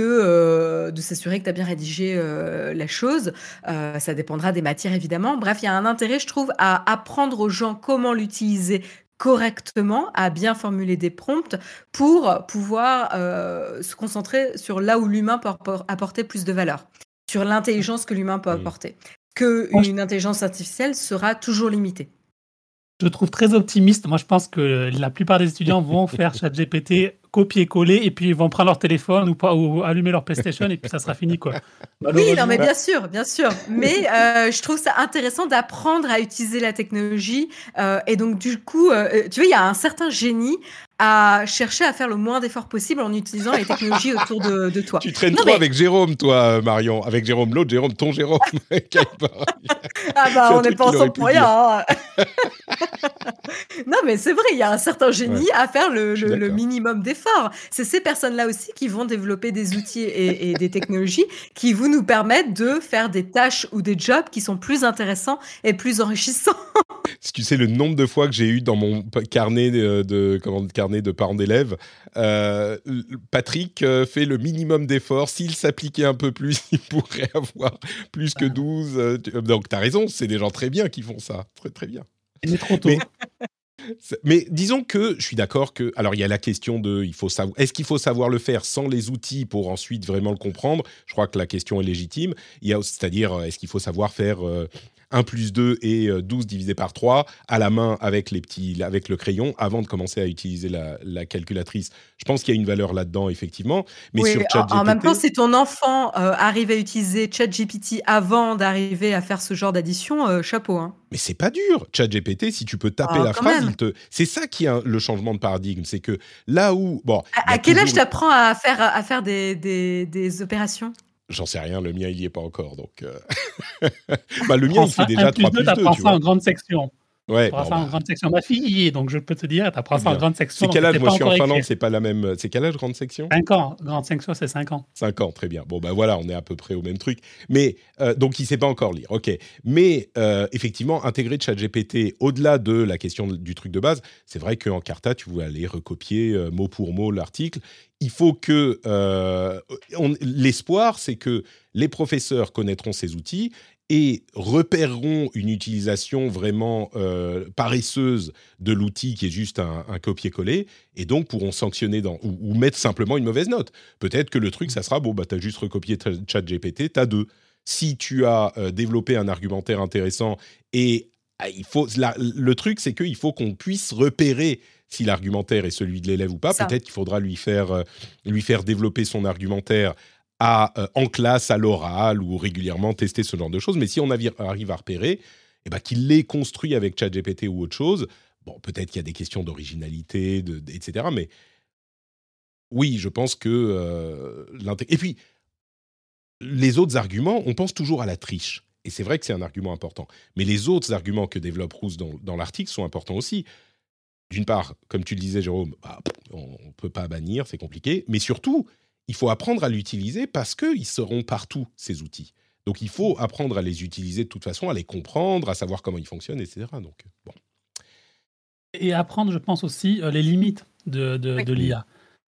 euh, de s'assurer que tu as bien rédigé euh, la chose. Euh, ça dépendra des matières, évidemment. Bref, il y a un intérêt, je trouve, à apprendre aux gens comment l'utiliser correctement, à bien formuler des prompts pour pouvoir se concentrer sur là où l'humain peut apporter plus de valeur, sur l'intelligence que l'humain peut mmh. apporter. Que une intelligence artificielle sera toujours limitée. Je trouve très optimiste. Moi, je pense que la plupart des étudiants vont faire ChatGPT copier-coller et puis ils vont prendre leur téléphone ou, pas, ou allumer leur PlayStation et puis ça sera fini quoi. Oui, non mais bien sûr, bien sûr. Mais euh, je trouve ça intéressant d'apprendre à utiliser la technologie euh, et donc du coup, euh, tu vois, il y a un certain génie à chercher à faire le moins d'efforts possible en utilisant les technologies autour de, de toi. Tu traînes trop avec Jérôme, toi, Marion. Avec Jérôme, l'autre Jérôme, ton Jérôme. ah bah, on n'est pas ensemble pour rien. Hein. non, mais c'est vrai, il y a un certain génie à faire le, le minimum d'efforts c'est ces personnes-là aussi qui vont développer des outils et, des technologies qui vont nous permettre de faire des tâches ou des jobs qui sont plus intéressants et plus enrichissants. si tu sais le nombre de fois que j'ai eu dans mon carnet de, comment, carnet de parents d'élèves, euh, Patrick euh, fait le minimum d'efforts. S'il s'appliquait un peu plus, il pourrait avoir plus que 12. Euh, donc tu as raison, c'est des gens très bien qui font ça. Très très bien. Il est trop tôt. Mais disons que je suis d'accord que alors il y a la question de faut savoir est-ce qu'il faut savoir le faire sans les outils pour ensuite vraiment le comprendre? Je crois que la question est légitime. C'est-à-dire est-ce qu'il faut savoir faire euh, 1 plus 2 et 12 divisé par 3 à la main avec, les petits, avec le crayon avant de commencer à utiliser la, calculatrice. Je pense qu'il y a une valeur là-dedans, effectivement. Mais sur ChatGPT... En, même temps, si ton enfant arrive à utiliser ChatGPT avant d'arriver à faire ce genre d'addition, chapeau. Hein. Mais c'est pas dur. ChatGPT, si tu peux taper ah, la phrase, il te... c'est ça qui est le changement de paradigme. C'est que là où. Bon, à, quel âge tu apprends à faire, à faire des, des, des opérations? J'en sais rien, le mien il y est pas encore donc. Euh. bah, le mien il fait déjà 3 plus 2, tu ça en grande section. Ouais, ça en grande section. Ma fille y est, donc je peux te dire, tu apprends ça en grande section. C'est quel âge Moi je suis en Finlande, c'est pas la même. C'est quel âge grande section? 5 ans. Grande section, c'est 5 ans. 5 ans, très bien. Bon, ben voilà, on est à peu près au même truc. Mais euh, donc il sait pas encore lire, ok. Mais euh, effectivement, intégrer ChatGPT au-delà de la question du truc de base, c'est vrai qu'en Carta, tu voulais aller recopier mot pour mot l'article il faut que euh, l'espoir, c'est que les professeurs connaîtront ces outils et repéreront une utilisation vraiment euh, paresseuse de l'outil qui est juste un, copier-coller, et donc pourront sanctionner dans, ou, mettre simplement une mauvaise note. Peut-être que le truc, ça sera, bon, bah, tu as juste recopié ChatGPT, tu as deux. Si tu as euh, développé un argumentaire intéressant, et ah, il faut, le truc, c'est qu'il faut qu'on puisse repérer si l'argumentaire est celui de l'élève ou pas. Peut-être qu'il faudra lui faire, euh, lui faire développer son argumentaire à, euh, en classe, à l'oral ou régulièrement tester ce genre de choses. Mais si on arrive à repérer, eh ben, qu'il l'ait construit avec ChatGPT ou autre chose, bon, peut-être qu'il y a des questions d'originalité, etc. Mais oui, je pense que euh, Et puis, les autres arguments, on pense toujours à la triche. Et c'est vrai que c'est un argument important. Mais les autres arguments que développe Rousse dans, dans l'article sont importants aussi d'une part, comme tu le disais, Jérôme, bah, on ne peut pas bannir, c'est compliqué. Mais surtout, il faut apprendre à l'utiliser parce qu'ils seront partout, ces outils. Donc il faut apprendre à les utiliser de toute façon, à les comprendre, à savoir comment ils fonctionnent, etc. Donc, bon. Et apprendre, je pense aussi, euh, les limites de, de, l'IA.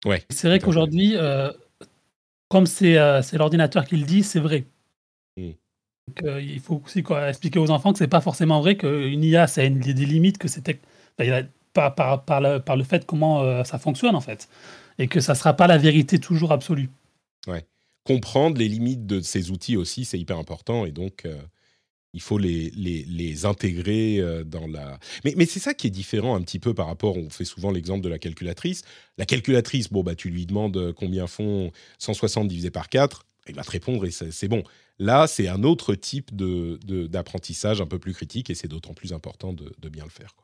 Ouais, c'est vrai qu'aujourd'hui, euh, comme euh, c'est l'ordinateur qui le dit, c'est vrai. Hmm. il faut aussi expliquer aux enfants que c'est pas forcément vrai qu'une IA, ça a des limites, que c'était par, par, le, par le fait comment euh, ça fonctionne en fait. Et que ça ne sera pas la vérité toujours absolue. Ouais. Comprendre les limites de ces outils aussi, c'est hyper important. Et donc, euh, il faut les, les, intégrer euh, dans la... Mais, c'est ça qui est différent un petit peu par rapport, on fait souvent l'exemple de la calculatrice. La calculatrice, bon, bah, tu lui demandes combien font 160 divisé par 4, il va te répondre et c'est bon. Là, c'est un autre type d'apprentissage de, un peu plus critique et c'est d'autant plus important de, de, bien le faire.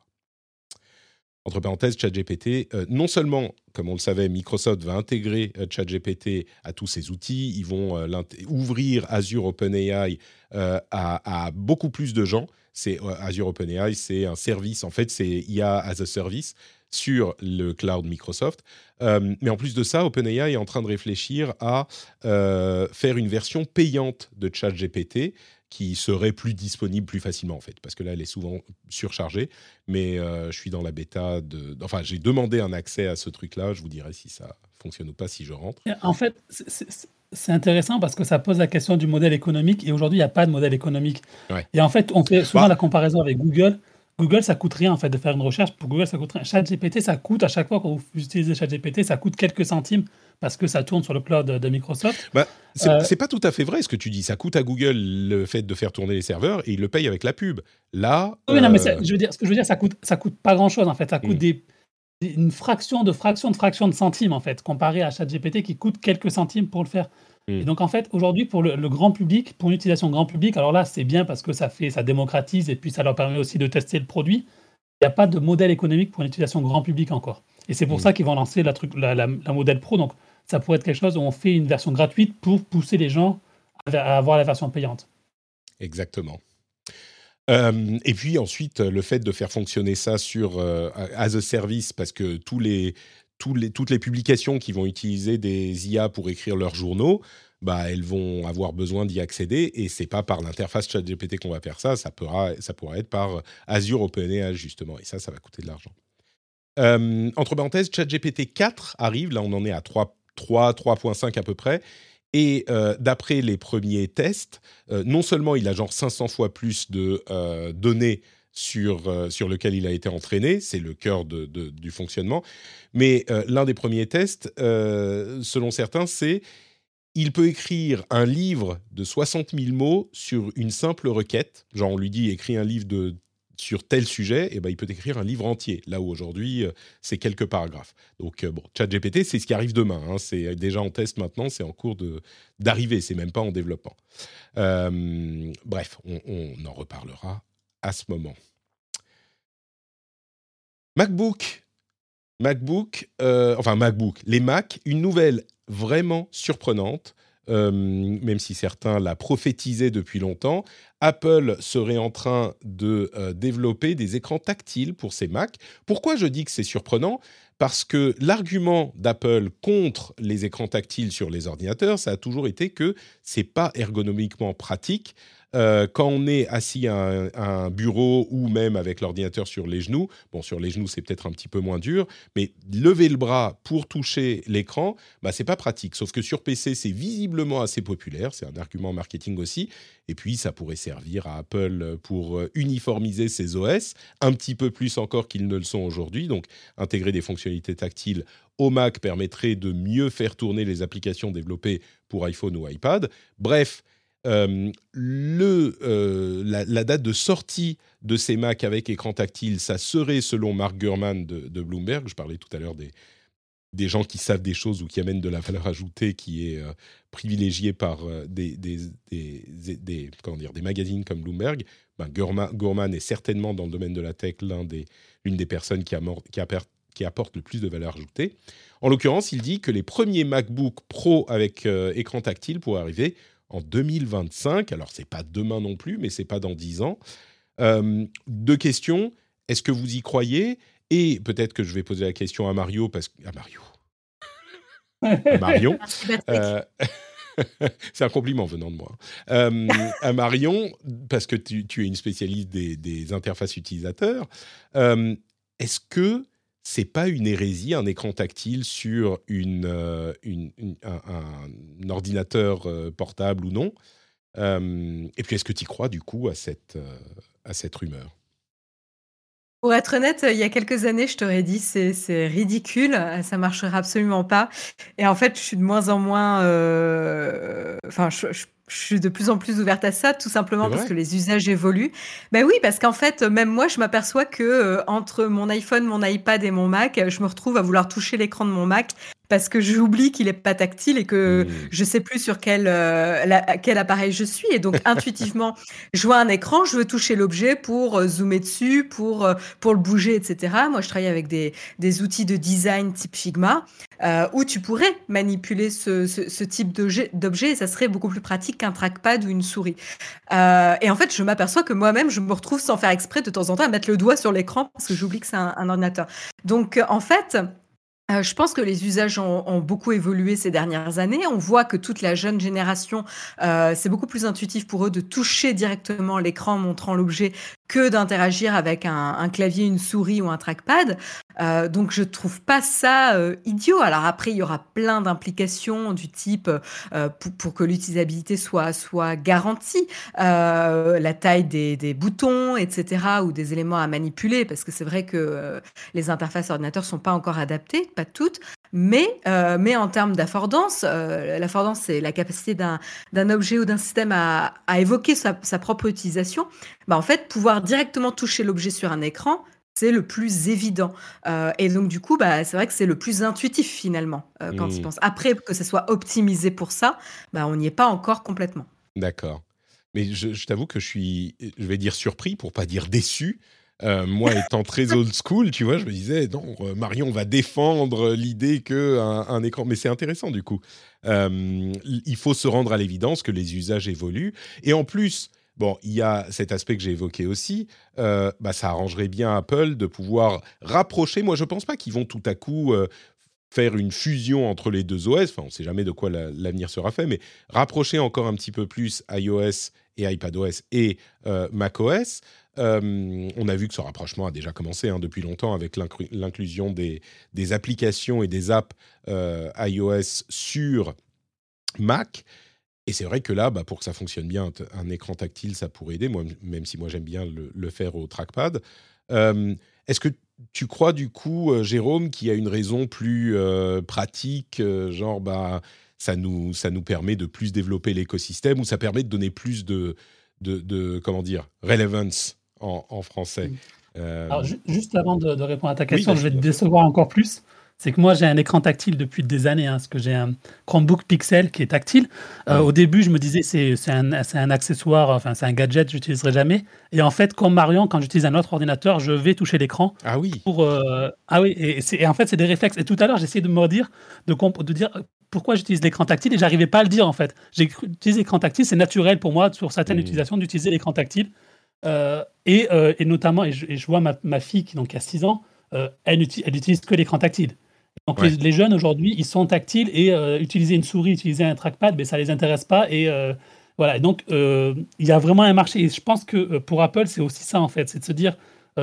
Entre parenthèses, ChatGPT, euh, non seulement, comme on le savait, Microsoft va intégrer euh, ChatGPT à tous ses outils, ils vont euh, ouvrir Azure OpenAI à, beaucoup plus de gens. C'est Azure OpenAI, c'est un service, en fait, c'est IA as a service sur le cloud Microsoft. mais en plus de ça, OpenAI est en train de réfléchir à faire une version payante de ChatGPT qui serait plus disponible plus facilement en fait, parce que là elle est souvent surchargée. Mais euh, je suis dans la bêta de, enfin j'ai demandé un accès à ce truc-là. Je vous dirai si ça fonctionne ou pas si je rentre. En fait, c'est intéressant parce que ça pose la question du modèle économique et aujourd'hui il n'y a pas de modèle économique. Et en fait, on fait souvent bah la comparaison avec Google. Google, ça coûte rien en fait de faire une recherche. Pour Google, ça coûte rien. ChatGPT, ça coûte à chaque fois que vous utilisez ChatGPT, ça coûte quelques centimes parce que ça tourne sur le cloud de Microsoft. Bah, euh, c'est pas tout à fait vrai ce que tu dis. Ça coûte à Google le fait de faire tourner les serveurs et ils le payent avec la pub. Là. Oui, non, mais euh, je veux dire, ce que je veux dire, ça coûte, ça coûte pas grand chose en fait. Ça coûte des, une fraction de fraction de fraction de centimes en fait, comparé à ChatGPT qui coûte quelques centimes pour le faire. Hmm. Et donc en fait, aujourd'hui, pour le, grand public, pour une utilisation grand public, alors là, c'est bien parce que ça fait, ça démocratise et puis ça leur permet aussi de tester le produit. Il n'y a pas de modèle économique pour une utilisation grand public encore. Et c'est pour hmm. ça qu'ils vont lancer la, truc, la, la, la modèle pro. Donc ça pourrait être quelque chose où on fait une version gratuite pour pousser les gens à avoir la version payante. Exactement. Euh, et puis ensuite, le fait de faire fonctionner ça sur euh, as a service, parce que tous les, toutes les publications qui vont utiliser des IA pour écrire leurs journaux, bah, elles vont avoir besoin d'y accéder et c'est pas par l'interface ChatGPT qu'on va faire ça, ça pourra, être par Azure OpenAI justement et ça, ça va coûter de l'argent. Euh, entre parenthèses, ChatGPT 4 arrive, là on en est à 3 3, 3.5 à peu près. Et euh, d'après les premiers tests, euh, non seulement il a genre 500 fois plus de données sur, sur lequel il a été entraîné, c'est le cœur de, du fonctionnement, mais l'un des premiers tests, selon certains, c'est il peut écrire un livre de 60 000 mots sur une simple requête. Genre, on lui dit écris un livre de sur tel sujet, et eh ben, il peut écrire un livre entier. Là où aujourd'hui, euh, c'est quelques paragraphes. Donc, euh, bon, ChatGPT, c'est ce qui arrive demain. Hein. C'est déjà en test maintenant, c'est en cours d'arriver, c'est même pas en développement. Euh, bref, on, en reparlera à ce moment. MacBook. MacBook, enfin MacBook, les Mac, une nouvelle vraiment surprenante. même si certains la prophétisaient depuis longtemps, Apple serait en train de euh, développer des écrans tactiles pour ses Mac. Pourquoi je dis que c'est surprenant? Parce que l'argument d'Apple contre les écrans tactiles sur les ordinateurs, ça a toujours été que c'est pas ergonomiquement pratique euh, quand on est assis à un, bureau ou même avec l'ordinateur sur les genoux, bon, sur les genoux, c'est peut-être un petit peu moins dur, mais lever le bras pour toucher l'écran, bah, c'est pas pratique. Sauf que sur PC, c'est visiblement assez populaire, c'est un argument marketing aussi. Et puis, ça pourrait servir à Apple pour euh, uniformiser ses OS, un petit peu plus encore qu'ils ne le sont aujourd'hui. Donc, intégrer des fonctionnalités tactiles au Mac permettrait de mieux faire tourner les applications développées pour iPhone ou iPad. Bref, euh, le, euh, la, date de sortie de ces Mac avec écran tactile, ça serait selon Mark Gurman de, Bloomberg. Je parlais tout à l'heure des, gens qui savent des choses ou qui amènent de la valeur ajoutée qui est euh, privilégiée par des, magazines comme Bloomberg. Ben, Gurman, est certainement dans le domaine de la tech l'une des, des personnes qui, a, qui, qui apporte le plus de valeur ajoutée. En l'occurrence, il dit que les premiers MacBook Pro avec écran tactile pourraient arriver en 2025. Alors, c'est pas demain non plus, mais c'est pas dans dix ans. Euh, deux questions. Est-ce que vous y croyez? Et peut-être que je vais poser la question à Mario, parce que... À Mario. Marion. Euh, c'est un compliment venant de moi. Euh, à Marion, parce que tu, es une spécialiste des, des interfaces utilisateurs. Est-ce que c'est pas une hérésie, un écran tactile sur une, euh, un, ordinateur euh, portable ou non. Euh, et puis, est-ce que tu crois du coup à cette, à cette rumeur? Pour être honnête, il y a quelques années, je t'aurais dit c'est ridicule, ça marchera absolument pas. Et en fait, je suis de moins en moins, enfin, je, je suis de plus en plus ouverte à ça, tout simplement parce que les usages évoluent. Ben oui, parce qu'en fait, même moi, je m'aperçois que euh, entre mon iPhone, mon iPad et mon Mac, je me retrouve à vouloir toucher l'écran de mon Mac parce que j'oublie qu'il est pas tactile et que je mmh. je sais plus sur quel, euh, quel appareil je suis. Et donc, intuitivement, je vois un écran, je veux toucher l'objet pour euh, zoomer dessus, pour, pour le bouger, etc. Moi, je travaille avec des, des outils de design type Figma où tu pourrais manipuler ce, ce, ce type d'objet et ça serait beaucoup plus pratique qu'un trackpad ou une souris. Euh, et en fait, je m'aperçois que moi-même, je me retrouve sans faire exprès de temps en temps à mettre le doigt sur l'écran parce que j'oublie que c'est un, ordinateur. Donc, en fait, euh, je pense que les usages ont, beaucoup évolué ces dernières années. On voit que toute la jeune génération, euh, c'est beaucoup plus intuitif pour eux de toucher directement l'écran montrant l'objet que d'interagir avec un, clavier, une souris ou un trackpad. Euh, donc je trouve pas ça idiot. Alors après, il y aura plein d'implications du type pour, que l'utilisabilité soit, soit garantie, la taille des, des, boutons, etc., ou des éléments à manipuler, parce que c'est vrai que les interfaces ordinateurs sont pas encore adaptées pas toutes, mais, euh, mais en termes d'affordance, euh, l'affordance, c'est la capacité d'un objet ou d'un système à, évoquer sa, propre utilisation. Bah, en fait, pouvoir directement toucher l'objet sur un écran, c'est le plus évident. Euh, et donc, du coup, bah, c'est vrai que c'est le plus intuitif finalement quand il mmh. pense. Après, que ce soit optimisé pour ça, bah, on n'y est pas encore complètement. D'accord. Mais je, je t'avoue que je suis, je vais dire surpris pour pas dire déçu euh, moi, étant très old school, tu vois, je me disais, non, euh, Marion va défendre l'idée qu'un un écran. Mais c'est intéressant, du coup. Euh, il faut se rendre à l'évidence que les usages évoluent. Et en plus, bon, il y a cet aspect que j'ai évoqué aussi. bah, ça arrangerait bien Apple de pouvoir rapprocher. Moi, je ne pense pas qu'ils vont tout à coup faire une fusion entre les deux OS. Enfin, on ne sait jamais de quoi l'avenir sera fait, mais rapprocher encore un petit peu plus iOS et iPadOS et macOS. Euh, on a vu que ce rapprochement a déjà commencé hein, depuis longtemps avec l'inclusion des, applications et des apps euh, iOS sur Mac. Et c'est vrai que là, bah, pour que ça fonctionne bien, un écran tactile, ça pourrait aider, moi, même si moi j'aime bien le, faire au trackpad. Euh, est-ce que tu crois du coup, Jérôme, qu'il y a une raison plus pratique, genre bah, ça nous, permet de plus développer l'écosystème ou ça permet de donner plus de, de, comment dire, relevance? En, français. Euh, juste avant de, répondre à ta question, je vais te décevoir encore plus c'est que moi j'ai un écran tactile depuis des années, hein, parce que j'ai un Chromebook Pixel qui est tactile. Euh, au début, je me disais c'est un, un, accessoire, enfin c'est un gadget, je n'utiliserai jamais. Et en fait, comme Marion, quand j'utilise un autre ordinateur, je vais toucher l'écran. Ah oui. Pour, euh, ah oui, et, en fait c'est des réflexes. Et tout à l'heure, j'essayais de me dire, de, de dire pourquoi j'utilise l'écran tactile et j'arrivais pas à le dire en fait. J'ai utilisé l'écran tactile, c'est naturel pour moi sur certaines mmh. utilisations d'utiliser l'écran tactile. Euh, et, et, notamment, et je, vois ma, ma, fille qui donc a 6 ans, elle, utilise, elle utilise que l'écran tactile. Donc les, jeunes aujourd'hui, ils sont tactiles et euh, utiliser une souris, utiliser un trackpad, ben, ça les intéresse pas. Et euh, voilà, donc euh, il y a vraiment un marché. Et je pense que pour Apple, c'est aussi ça en fait, c'est de se dire,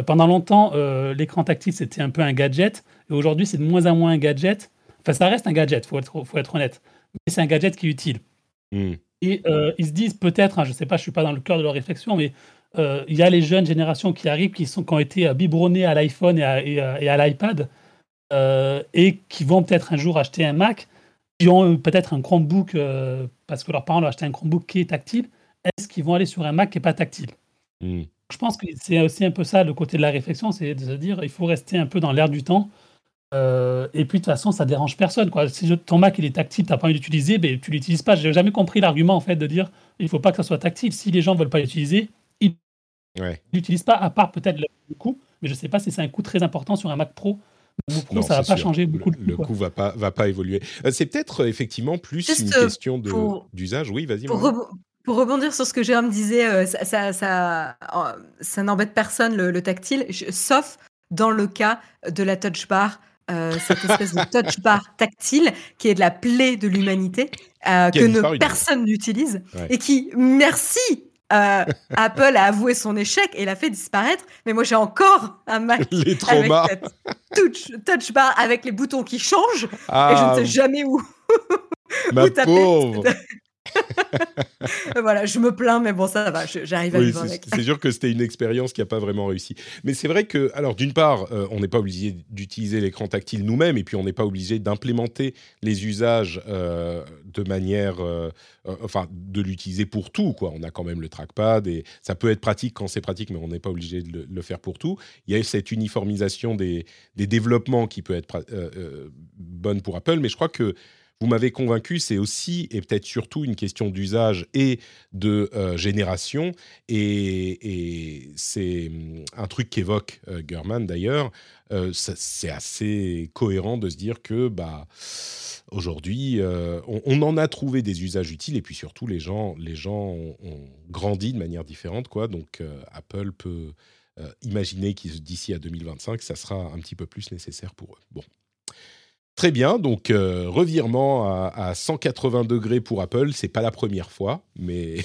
pendant longtemps, l'écran tactile, c'était un peu un gadget. Et aujourd'hui, c'est de moins en moins un gadget. Enfin, ça reste un gadget, il faut être, faut être honnête. Mais c'est un gadget qui est utile. Hmm. Et ils se disent peut-être, hein, je ne sais pas, je ne suis pas dans le cœur de leur réflexion, mais il y a les jeunes générations qui arrivent, qui, sont, qui ont été biberonnées à l'iPhone et à l'iPad. Euh, et qui vont peut-être un jour acheter un Mac, qui ont peut-être un Chromebook euh, parce que leurs parents ont acheté un Chromebook qui est tactile, est-ce qu'ils vont aller sur un Mac qui n'est pas tactile? Hmm. Je pense que c'est aussi un peu ça le côté de la réflexion, c'est de se dire il faut rester un peu dans l'air du temps. Euh, et puis de toute façon, ça dérange personne. Quoi. Si ton Mac il est tactile, tu n'as pas envie d'utiliser, ben, tu l'utilises pas. J'ai jamais compris l'argument en fait de dire il faut pas que ça soit tactile. Si les gens veulent pas l'utiliser, ils l'utilisent pas, à part peut-être le coût. Mais je sais pas si c'est un coût très important sur un Mac Pro non, ça va pas changer beaucoup. Le, coût va pas va pas évoluer. Euh, c'est peut-être euh, effectivement plus une euh, question d'usage. Oui, vas-y. Pour, rebondir sur ce que Jérôme disait, ça, ça, ça, ça n'embête personne le, tactile, sauf dans le cas de la touch bar. cette espèce de touch bar tactile qui est de la plaie de l'humanité que ne, personne n'utilise et qui, merci euh, Apple a avoué son échec et l'a fait disparaître. Mais moi, j'ai encore un Mac les traumas. avec touch, touch, bar avec les boutons qui changent et je ne ah. sais jamais où. Ma pauvre. voilà, je me plains, mais bon, ça va, j'arrive à vivre avec. C'est sûr que c'était une expérience qui n'a pas vraiment réussi. Mais c'est vrai que, alors, d'une part, euh, on n'est pas obligé d'utiliser l'écran tactile nous-mêmes, et puis on n'est pas obligé d'implémenter les usages euh, de manière, euh, enfin, de l'utiliser pour tout, quoi. On a quand même le trackpad, et ça peut être pratique quand c'est pratique, mais on n'est pas obligé de le, faire pour tout. Il y a cette uniformisation des, des développements qui peut être bonne pour Apple, mais je crois que vous m'avez convaincu, c'est aussi et peut-être surtout une question d'usage et de euh, génération. Et, c'est hum, un truc qu'évoque euh, Gurman d'ailleurs. Euh, c'est assez cohérent de se dire que bah, aujourd'hui, on, en a trouvé des usages utiles et puis surtout les gens, les gens ont, grandi de manière différente. Quoi. Donc Apple peut imaginer que d'ici à 2025, ça sera un petit peu plus nécessaire pour eux. Bon. Très bien, donc euh, revirement à, 180 degrés pour Apple, c'est pas la première fois, mais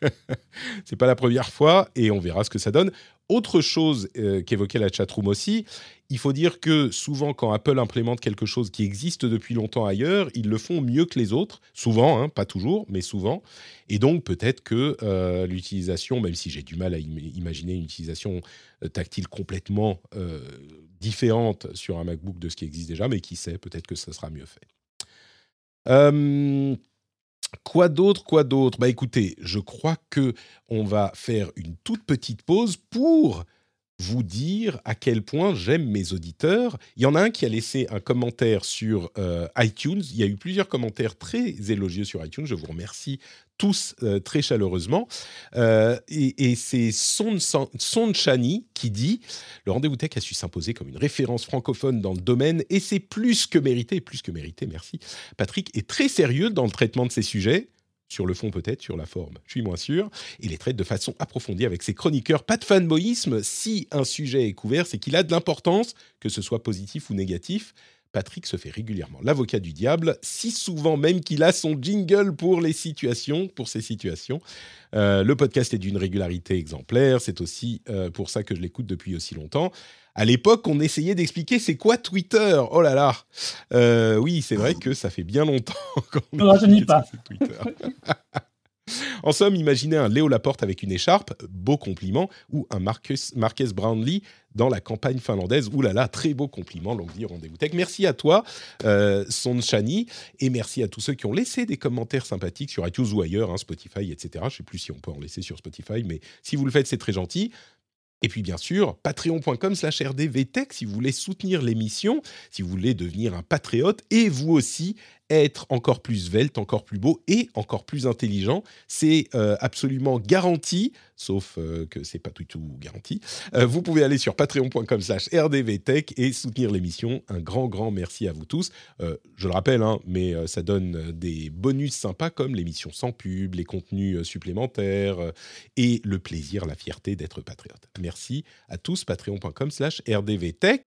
c'est pas la première fois et on verra ce que ça donne. Autre chose euh, qu'évoquait la chatroom aussi, il faut dire que souvent, quand Apple implémente quelque chose qui existe depuis longtemps ailleurs, ils le font mieux que les autres. Souvent, hein, pas toujours, mais souvent. Et donc, peut-être que euh, l'utilisation, même si j'ai du mal à imaginer une utilisation tactile complètement différente sur un MacBook de ce qui existe déjà, mais qui sait, peut-être que ça sera mieux fait. Quoi d'autre, quoi d'autre? Bah écoutez, je crois que on va faire une toute petite pause pour vous dire à quel point j'aime mes auditeurs. Il y en a un qui a laissé un commentaire sur euh, iTunes. Il y a eu plusieurs commentaires très élogieux sur iTunes. Je vous remercie tous euh, très chaleureusement. Euh, et, c'est Son, Son, Chani qui dit Le rendez-vous tech a su s'imposer comme une référence francophone dans le domaine et c'est plus que mérité, plus que mérité, merci. Patrick est très sérieux dans le traitement de ces sujets sur le fond peut-être, sur la forme, je suis moins sûr. Il les traite de façon approfondie avec ses chroniqueurs. Pas de fanboyisme, si un sujet est couvert, c'est qu'il a de l'importance, que ce soit positif ou négatif. Patrick se fait régulièrement l'avocat du diable, si souvent même qu'il a son jingle pour les situations, pour ces situations. Euh, le podcast est d'une régularité exemplaire, c'est aussi euh, pour ça que je l'écoute depuis aussi longtemps. À l'époque, on essayait d'expliquer c'est quoi Twitter. Oh là là. Euh, oui, c'est vrai que ça fait bien longtemps qu'on ne rajeunit pas. Twitter. en somme, imaginez un Léo Laporte avec une écharpe, beau compliment, ou un Marcus, Marcus Brownlee dans la campagne finlandaise. Ouh là très beau compliment, longue vie rendez-vous tech. Merci à toi, euh, Son Chani, et merci à tous ceux qui ont laissé des commentaires sympathiques sur iTunes ou ailleurs, hein, Spotify, etc. Je ne sais plus si on peut en laisser sur Spotify, mais si vous le faites, c'est très gentil. Et puis bien sûr, patreon.com slash rdvtech si vous voulez soutenir l'émission, si vous voulez devenir un patriote et vous aussi être encore plus svelte, encore plus beau et encore plus intelligent. C'est euh, absolument garanti, sauf euh, que c'est pas du tout garanti. Euh, vous pouvez aller sur patreon.com/slash rdvtech et soutenir l'émission. Un grand, grand merci à vous tous. je le rappelle, hein, mais ça donne des bonus sympas comme l'émission sans pub, les contenus supplémentaires et le plaisir, la fierté d'être patriote. Merci à tous. Patreon.com/slash rdvtech.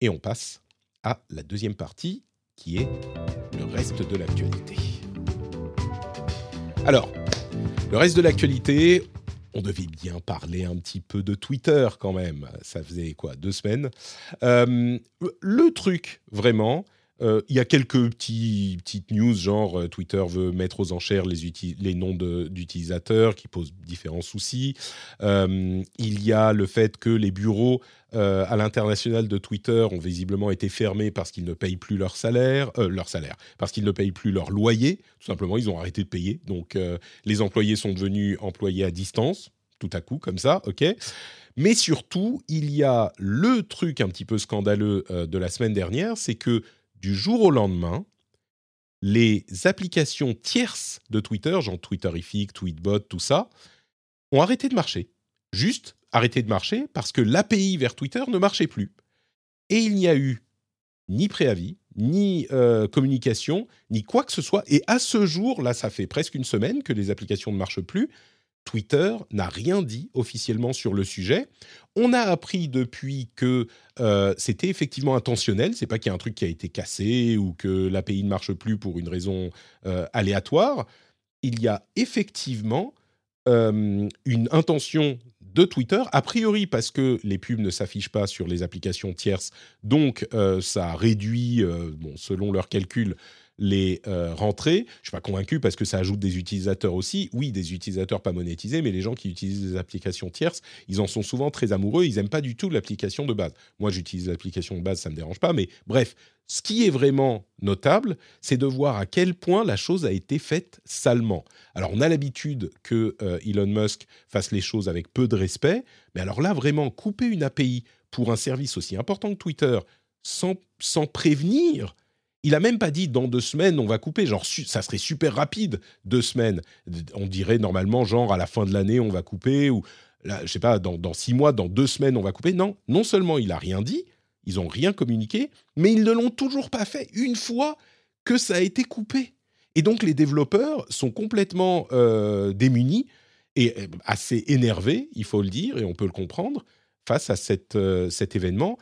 Et on passe à la deuxième partie qui est le reste de l'actualité. Alors, le reste de l'actualité, on devait bien parler un petit peu de Twitter quand même. Ça faisait quoi, deux semaines euh, Le truc, vraiment, euh, il y a quelques petits, petites news, genre euh, Twitter veut mettre aux enchères les, noms d'utilisateurs qui posent différents soucis. Euh, il y a le fait que les bureaux à l'international de Twitter ont visiblement été fermés parce qu'ils ne payent plus leur salaire, leur salaire, parce qu'ils ne payent plus leur loyer. Tout simplement, ils ont arrêté de payer. Donc, les employés sont devenus employés à distance, tout à coup, comme ça, ok. Mais surtout, il y a le truc un petit peu scandaleux de la semaine dernière, c'est que du jour au lendemain, les applications tierces de Twitter, genre Twitterific, Tweetbot, tout ça, ont arrêté de marcher. Juste arrêté de marcher parce que l'API vers Twitter ne marchait plus. Et il n'y a eu ni préavis, ni euh, communication, ni quoi que ce soit. Et à ce jour, là, ça fait presque une semaine que les applications ne marchent plus. Twitter n'a rien dit officiellement sur le sujet. On a appris depuis que euh, c'était effectivement intentionnel. C'est pas qu'il y a un truc qui a été cassé ou que l'API ne marche plus pour une raison euh, aléatoire. Il y a effectivement euh, une intention de Twitter, a priori parce que les pubs ne s'affichent pas sur les applications tierces, donc ça réduit, bon, selon leurs calculs, les euh, rentrées. Je suis pas convaincu parce que ça ajoute des utilisateurs aussi. Oui, des utilisateurs pas monétisés, mais les gens qui utilisent des applications tierces, ils en sont souvent très amoureux. Ils n'aiment pas du tout l'application de base. Moi, j'utilise l'application de base, ça me dérange pas. Mais bref, ce qui est vraiment notable, c'est de voir à quel point la chose a été faite salement. Alors, on a l'habitude que euh, Elon Musk fasse les choses avec peu de respect, mais alors là, vraiment, couper une API pour un service aussi important que Twitter sans, sans prévenir, il a même pas dit dans deux semaines on va couper. Genre ça serait super rapide deux semaines. On dirait normalement genre à la fin de l'année on va couper ou là, je sais pas dans, six mois, dans deux semaines on va couper. Non, non seulement il a rien dit, ils ont rien communiqué, mais ils ne l'ont toujours pas fait une fois que ça a été coupé. Et donc les développeurs sont complètement euh, démunis et euh, assez énervés, il faut le dire, et on peut le comprendre, face à euh, cet événement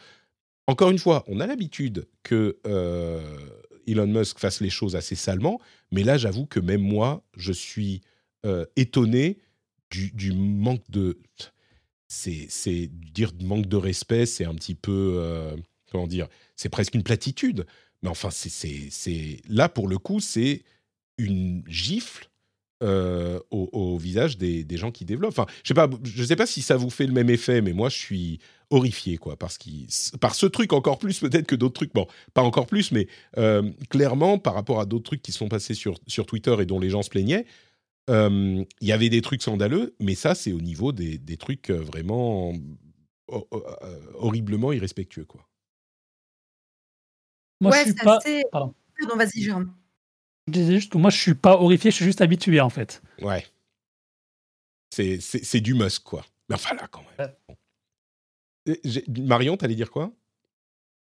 encore une fois, on a l'habitude que euh, Elon Musk fasse les choses assez salement, mais là, j'avoue que même moi, je suis euh, étonné du, manque de. C'est dire manque de respect, c'est un petit peu. Euh, comment dire C'est presque une platitude. Mais enfin, c'est là, pour le coup, c'est une gifle au, visage des, gens qui développent. Enfin, je sais sais pas si ça vous fait le même effet, mais moi je suis horrifié quoi, parce par ce truc encore plus peut-être que d'autres trucs. Bon, pas encore plus, mais clairement par rapport à d'autres trucs qui sont passés sur sur Twitter et dont les gens se plaignaient, il y avait des trucs scandaleux, mais ça c'est au niveau des, des trucs vraiment horriblement irrespectueux quoi. Moi, je suis pas. Pardon. vas-y, Jérôme. Je disais juste que moi, je suis pas horrifié, je suis juste habitué, en fait. Ouais. C'est du Musk, quoi. Mais enfin, là, quand même. Marion, t'allais dire quoi?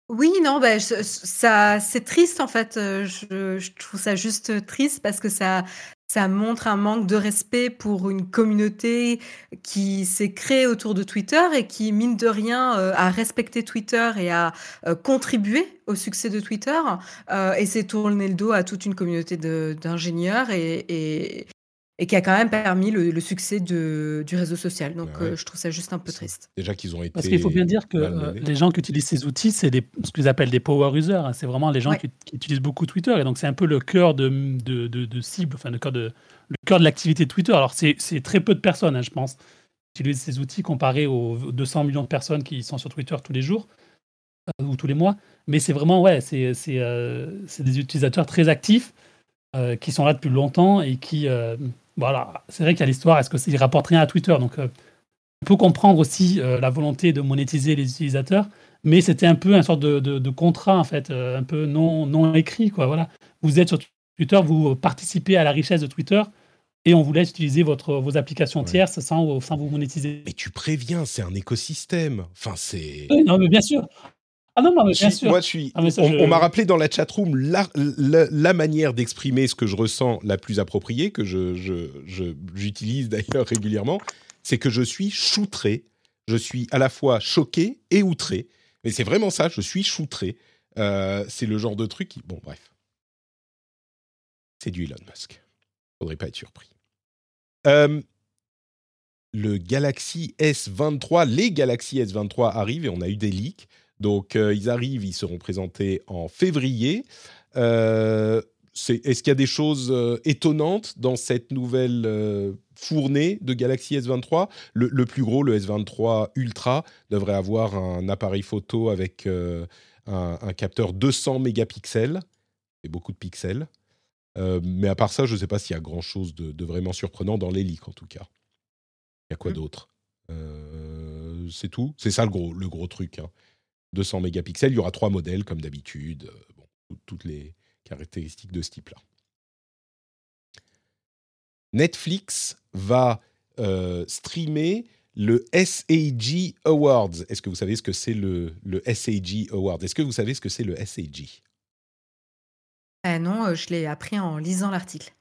Oui, non, bah, ça, c'est triste en fait. Je, trouve ça juste triste parce que ça, ça montre un manque de respect pour une communauté qui s'est créée autour de Twitter et qui, mine de rien, euh, a respecté Twitter et a euh, contribué au succès de Twitter et s'est tourné le dos à toute une communauté d'ingénieurs et qui a quand même permis le, succès de, du réseau social. Donc, euh, je trouve ça juste un peu triste. Déjà qu'ils ont été. Parce qu'il faut bien dire que euh, les gens qui utilisent ces outils, c'est ce qu'ils appellent des power users. Hein. C'est vraiment les gens qui, utilisent beaucoup Twitter. Et donc, c'est un peu le cœur de, de, de, cible, enfin, le cœur de, le cœur de l'activité de Twitter. Alors, c'est très peu de personnes, hein, je pense, qui utilisent ces outils comparé aux 200 millions de personnes qui sont sur Twitter tous les jours euh, ou tous les mois. Mais c'est vraiment, ouais, c'est des utilisateurs très actifs qui sont là depuis longtemps et qui voilà, c'est vrai qu'il y a l'histoire, est-ce que ça rapporte rien à Twitter Donc, euh, on peut comprendre aussi euh, la volonté de monétiser les utilisateurs, mais c'était un peu un sorte de, contrat, en fait, euh, un peu non, non écrit, quoi. Voilà. Vous êtes sur Twitter, vous participez à la richesse de Twitter, et on vous laisse utiliser votre, vos applications tierces sans, sans vous monétiser. Mais tu préviens, c'est un écosystème. Enfin, c'est. non, mais bien sûr. Ah non, mais bien sûr. Moi, je suis. Ah, on, m'a rappelé dans la chatroom la, la, manière d'exprimer ce que je ressens la plus appropriée, que je, j'utilise je, d'ailleurs régulièrement, c'est que je suis choutré. Je suis à la fois choqué et outré. Mais c'est vraiment ça, je suis choutré. Euh, c'est le genre de truc qui. Bon, bref. C'est du Elon Musk. Faudrait pas être surpris. Euh, le Galaxy S23, les Galaxy S23 arrivent et on a eu des leaks. Donc, euh, ils arrivent, ils seront présentés en février. Euh, est-ce qu'il y a des choses euh, étonnantes dans cette nouvelle fournée de Galaxy S23 le, plus gros, le S23 Ultra, devrait avoir un appareil photo avec un, capteur 200 mégapixels. C'est beaucoup de pixels. mais à part ça, je ne sais pas s'il y a grand-chose de, vraiment surprenant dans les leaks, en tout cas. Il y a quoi mmh. d'autre? C'est tout C'est ça le gros, le gros truc. Hein. 200 mégapixels. Il y aura trois modèles comme d'habitude. Euh, bon, toutes les caractéristiques de ce type-là. Netflix va euh, streamer le SAG Awards. Est-ce que vous savez ce que c'est le, le SAG Awards? Est-ce que vous savez ce que c'est le SAG ah Non, euh, je l'ai appris en lisant l'article.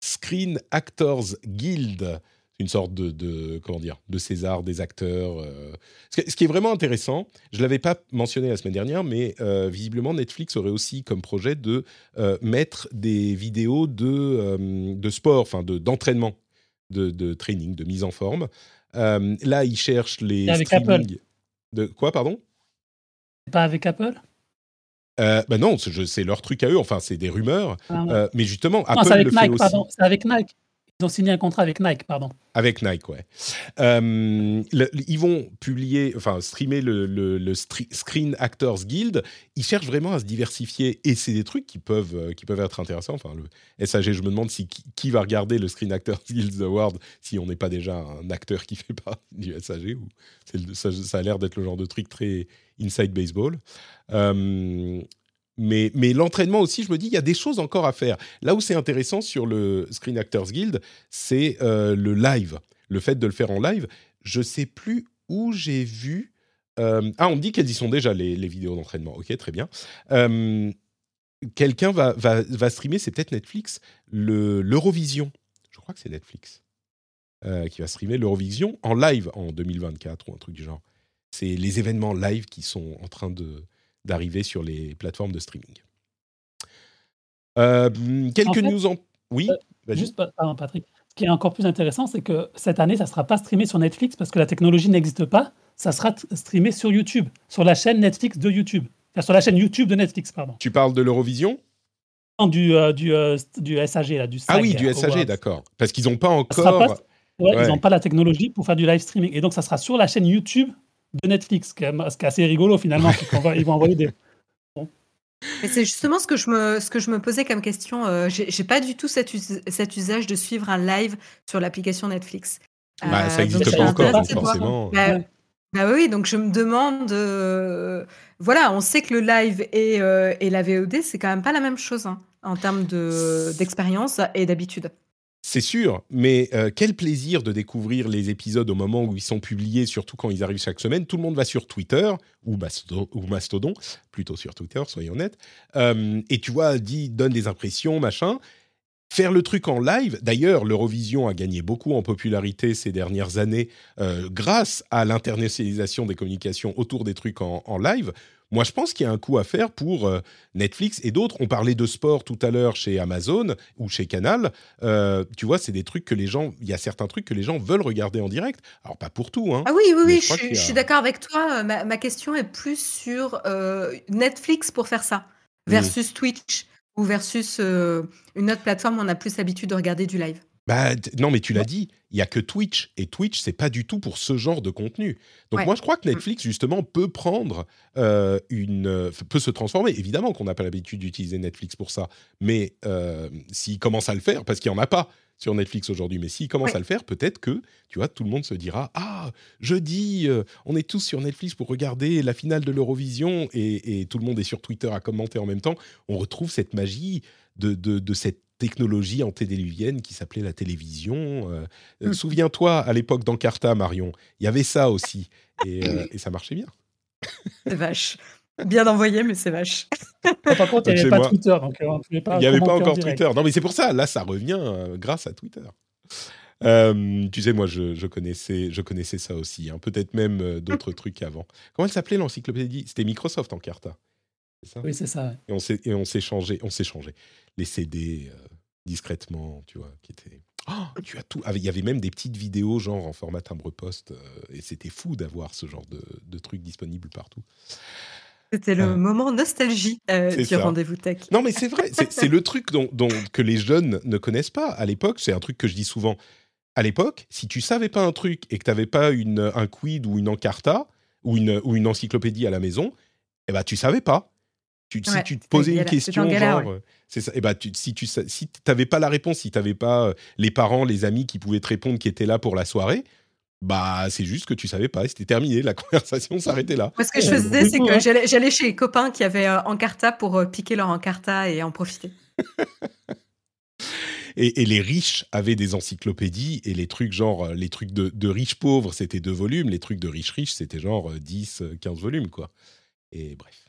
Screen Actors Guild une sorte de, comment dire de César des acteurs. Euh. Ce, qui est vraiment intéressant, je l'avais pas mentionné la semaine dernière, mais euh, visiblement Netflix aurait aussi comme projet de euh, mettre des vidéos de, de sport, enfin de d'entraînement, de, de, training, de mise en forme. là, ils cherchent les avec Apple. De quoi, pardon? Pas avec Apple? Ben non, c'est leur truc à eux. Enfin, c'est des rumeurs. Ah mais justement, Apple avec le Nike, fait aussi. C'est avec Nike. Ils ont signé un contrat avec Nike, pardon. Avec Nike, ouais. Euh, ils vont publier, enfin, streamer le, Screen Actors Guild. Ils cherchent vraiment à se diversifier et c'est des trucs qui peuvent, euh, qui peuvent être intéressants. Enfin, le SAG, je me demande si, qui, va regarder le Screen Actors Guild Award si on n'est pas déjà un acteur qui fait pas du SAG. Ou ça, ça, a l'air d'être le genre de truc très inside baseball. Euh, mais, l'entraînement aussi, je me dis, il y a des choses encore à faire. Là où c'est intéressant sur le Screen Actors Guild, c'est euh, le live, le fait de le faire en live. Je sais plus où j'ai vu. Euh, ah, on me dit qu'elles y sont déjà, les, vidéos d'entraînement. Ok, très bien. Euh, quelqu'un va, va, streamer, c'est peut-être Netflix, l'Eurovision. Je crois que c'est Netflix qui va streamer l'Eurovision en live en 2024 ou un truc du genre. C'est les événements live qui sont en train de, d'arriver sur les plateformes de streaming. Euh, quelques news en... Oui euh, Juste, pardon Patrick. Ce qui est encore plus intéressant, c'est que cette année, ça ne sera pas streamé sur Netflix parce que la technologie n'existe pas. Ça sera streamé sur YouTube, sur la chaîne Netflix de YouTube. Enfin, sur la chaîne YouTube de Netflix, pardon. Tu parles de l'Eurovision? Du, du, du SAG, là, du Ah oui, du SAG, d'accord. Parce qu'ils n'ont pas encore. Ils n'ont pas la technologie pour faire du live streaming. Et donc, ça sera sur la chaîne YouTube de Netflix, ce qui est, assez rigolo finalement. ils vont envoyer des. c'est justement ce que, je me, ce que je me posais comme question. Euh, j'ai pas du tout cet, cet, usage de suivre un live sur l'application Netflix. Bah, ça n'existe pas encore, forcément. Bah, bah, oui, donc je me demande. Euh, voilà, on sait que le live et, euh, et la VOD, c'est quand même pas la même chose hein, en termes d'expérience et d'habitude. C'est sûr, mais euh, quel plaisir de découvrir les épisodes au moment où ils sont publiés, surtout quand ils arrivent chaque semaine. Tout le monde va sur Twitter, ou, Mastodon, plutôt sur Twitter, soyons honnêtes. Euh, et tu vois, dit, donne des impressions, machin. Faire le truc en live, d'ailleurs, l'Eurovision a gagné beaucoup en popularité ces dernières années euh, grâce à l'internationalisation des communications autour des trucs en live. Moi, je pense qu'il y a un coup à faire pour euh, Netflix et d'autres. On parlait de sport tout à l'heure chez Amazon ou chez Canal. Euh, tu vois, c'est des trucs que les gens. Il y a certains trucs que les gens veulent regarder en direct. Alors, pas pour tout. Hein, ah oui, oui, oui, je, suis d'accord avec toi. Ma, question est plus sur euh, Netflix pour faire ça versus Twitch ou versus une autre plateforme où on a plus l'habitude de regarder du live. Bah, non, mais tu l'as dit, il y a que Twitch et Twitch, c'est pas du tout pour ce genre de contenu. Donc moi, je crois que mm. Netflix justement peut prendre euh, une, euh, peut se transformer. Évidemment qu'on n'a pas l'habitude d'utiliser Netflix pour ça, mais euh, s'il commence à le faire, parce qu'il y en a pas sur Netflix aujourd'hui, mais s'il commence à le faire, peut-être que tu vois, tout le monde se dira ah jeudi, on est tous sur Netflix pour regarder la finale de l'Eurovision et, tout le monde est sur Twitter à commenter en même temps. On retrouve cette magie de, de, de cette technologie antédiluvienne qui s'appelait la télévision. Euh, euh, mmh. Souviens-toi, à l'époque d'Encarta, Marion, il y avait ça aussi, et, euh, ça marchait bien. C'est vache. Bien envoyé, mais c'est vache. Par contre, il n'y avait pas Twitter. il n'y avait pas encore Twitter. Non, mais c'est pour ça. Là, ça revient grâce à Twitter. tu sais, moi, je, connaissais, je connaissais ça aussi. Hein. Peut-être même d'autres trucs avant. Comment elle s'appelait l'encyclopédie? C'était Microsoft Encarta. Oui, c'est ça. Et on s'est changé, on s'est changé les CD discrètement, tu vois, qui étaient. Oh, tu as tout. Il y avait même des petites vidéos, genre en format timbre-poste, et c'était fou d'avoir ce genre de, de trucs disponibles partout. C'était le moment nostalgie du rendez-vous tech. Non, mais c'est vrai, c'est le truc dont, dont, que les jeunes ne connaissent pas. À l'époque, c'est un truc que je dis souvent. À l'époque, si tu savais pas un truc et que tu n'avais pas une, un quid ou une encarta ou une, ou une encyclopédie à la maison, eh ben, tu savais pas. Tu, si tu te posais une question, genre, c'est ça. Et bah, tu, si tu si t'avais pas la réponse, si tu n'avais pas euh, les parents, les amis qui pouvaient te répondre, qui étaient là pour la soirée, bah c'est juste que tu savais pas. C'était terminé. La conversation s'arrêtait là. Moi, ce que je faisais, c'est que j'allais chez les copains qui avaient euh, Encarta pour euh, piquer leur Encarta et en profiter. Et, les riches avaient des encyclopédies et les trucs genre les trucs de, de riches pauvres c'était deux volumes, les trucs de riches riches c'était genre 10, 15 volumes quoi. Et bref.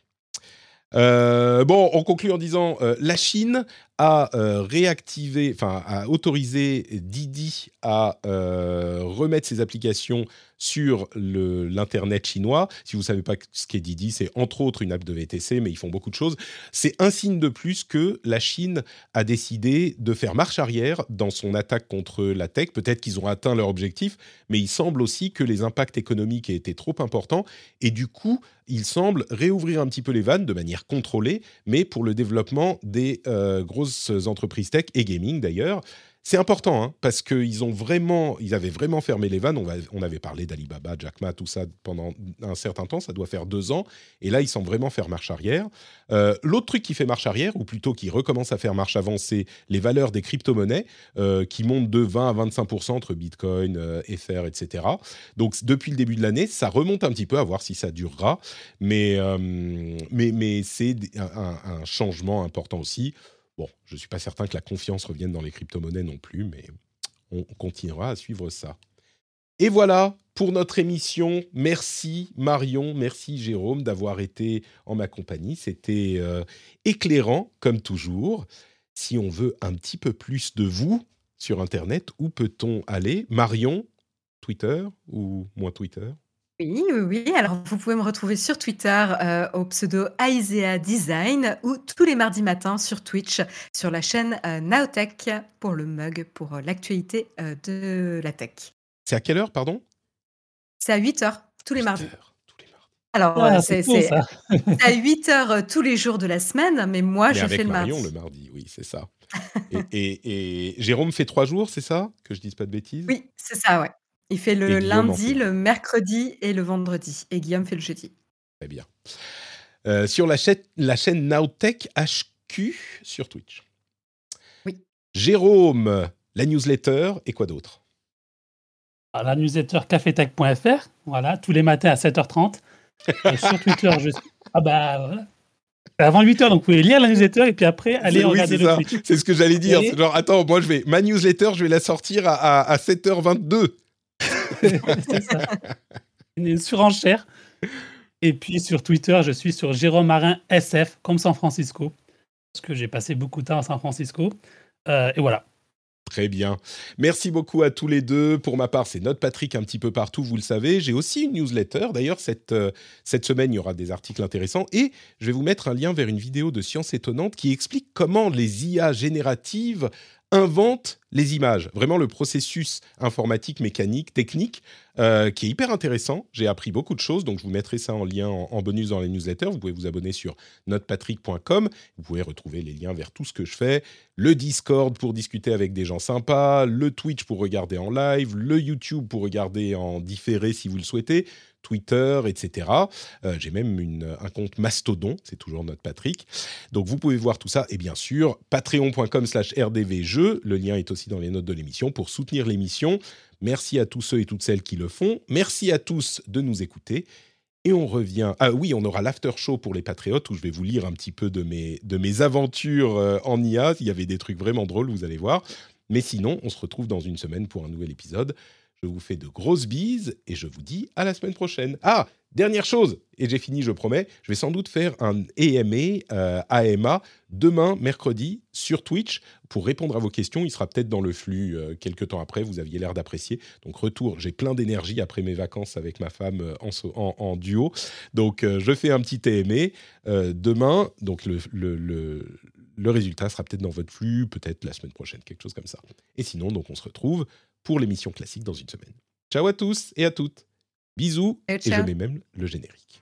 Euh, bon, on conclut en disant euh, la Chine a euh, réactivé, enfin a autorisé Didi à remettre ses applications sur l'internet chinois. Si vous ne savez pas ce qu'est Didi, c'est entre autres une app de VTC, mais ils font beaucoup de choses. C'est un signe de plus que la Chine a décidé de faire marche arrière dans son attaque contre la tech. Peut-être qu'ils ont atteint leur objectif, mais il semble aussi que les impacts économiques aient été trop importants et du coup, il semble réouvrir un petit peu les vannes de manière contrôlée, mais pour le développement des euh, grosses entreprises tech et gaming d'ailleurs. C'est important hein, parce qu'ils ont vraiment, ils avaient vraiment fermé les vannes. On, avait parlé d'Alibaba, Jack Ma, tout ça pendant un certain temps. Ça doit faire deux ans. Et là, ils semblent vraiment faire marche arrière. Euh, l'autre truc qui fait marche arrière, ou plutôt qui recommence à faire marche avant, c'est les valeurs des crypto-monnaies euh, qui montent de 20 à 25% entre Bitcoin, euh, Ether, etc. Donc depuis le début de l'année, ça remonte un petit peu à voir si ça durera. Mais, mais, mais c'est un, un changement important aussi. Bon, je ne suis pas certain que la confiance revienne dans les crypto-monnaies non plus, mais on continuera à suivre ça. Et voilà pour notre émission. Merci Marion, merci Jérôme d'avoir été en ma compagnie. C'était euh, éclairant comme toujours. Si on veut un petit peu plus de vous sur Internet, où peut-on aller? Marion, Twitter ou moins Twitter? Oui, oui, oui. Alors, vous pouvez me retrouver sur Twitter euh, au pseudo Aisea Design ou tous les mardis matins sur Twitch sur la chaîne euh, Naotech pour le mug, pour euh, l'actualité de la tech. C'est à quelle heure, pardon? C'est à 8 h tous les mardis. Alors, c'est à 8 heures tous les jours de la semaine, mais moi, je fais le Marion, mardi. le mardi, oui, c'est ça. et, Jérôme fait trois jours, c'est ça? Que je dise pas de bêtises? Oui, c'est ça, ouais. Il fait le lundi, le mercredi et le vendredi. Et Guillaume fait le jeudi. Très bien. Euh, sur la chaîne, la chaîne Nowtech HQ sur Twitch. Oui. Jérôme, la newsletter et quoi d'autre? La newsletter cafetech.fr, voilà, tous les matins à 7h30. sur Twitter, je Ah bah voilà. Avant 8h, donc vous pouvez lire la newsletter et puis après aller regarder le Twitch. C'est ce que j'allais dire. Genre, attends, moi je vais. Ma newsletter, je vais la sortir à, à 7h22. Une surenchère. Et puis sur Twitter, je suis sur Jérôme Marin SF, comme San Francisco, parce que j'ai passé beaucoup de temps à San Francisco. Euh, et voilà. Très bien. Merci beaucoup à tous les deux. Pour ma part, c'est Note Patrick un petit peu partout, vous le savez. J'ai aussi une newsletter. D'ailleurs, cette, euh, cette semaine, il y aura des articles intéressants. Et je vais vous mettre un lien vers une vidéo de Science étonnante qui explique comment les IA génératives invente les images. Vraiment le processus informatique, mécanique, technique, euh, qui est hyper intéressant. J'ai appris beaucoup de choses, donc je vous mettrai ça en lien en, bonus dans les newsletters. Vous pouvez vous abonner sur notepatrick.com. Vous pouvez retrouver les liens vers tout ce que je fais. Le Discord pour discuter avec des gens sympas, le Twitch pour regarder en live, le YouTube pour regarder en différé si vous le souhaitez. Twitter, etc. Euh, j'ai même un compte Mastodon, c'est toujours notre Patrick. Donc vous pouvez voir tout ça et bien sûr patreon.com slash rdvjeux, le lien est aussi dans les notes de l'émission pour soutenir l'émission. Merci à tous ceux et toutes celles qui le font. Merci à tous de nous écouter. Et on revient. Ah oui, on aura l'after show pour les patriotes où je vais vous lire un petit peu de mes, de mes aventures euh, en IA. Il y avait des trucs vraiment drôles, vous allez voir. Mais sinon, on se retrouve dans une semaine pour un nouvel épisode. Je vous fais de grosses bises et je vous dis à la semaine prochaine. Ah, dernière chose, et j'ai fini, je promets, je vais sans doute faire un EMA, euh, AMA, demain, mercredi, sur Twitch, pour répondre à vos questions. Il sera peut-être dans le flux euh, quelques temps après, vous aviez l'air d'apprécier. Donc retour, j'ai plein d'énergie après mes vacances avec ma femme euh, en, duo. Donc je fais un petit EMA demain, donc le, le résultat sera peut-être dans votre flux, peut-être la semaine prochaine, quelque chose comme ça. Et sinon, donc on se retrouve pour l'émission classique dans une semaine. Ciao à tous et à toutes. Bisous et, je mets même le générique.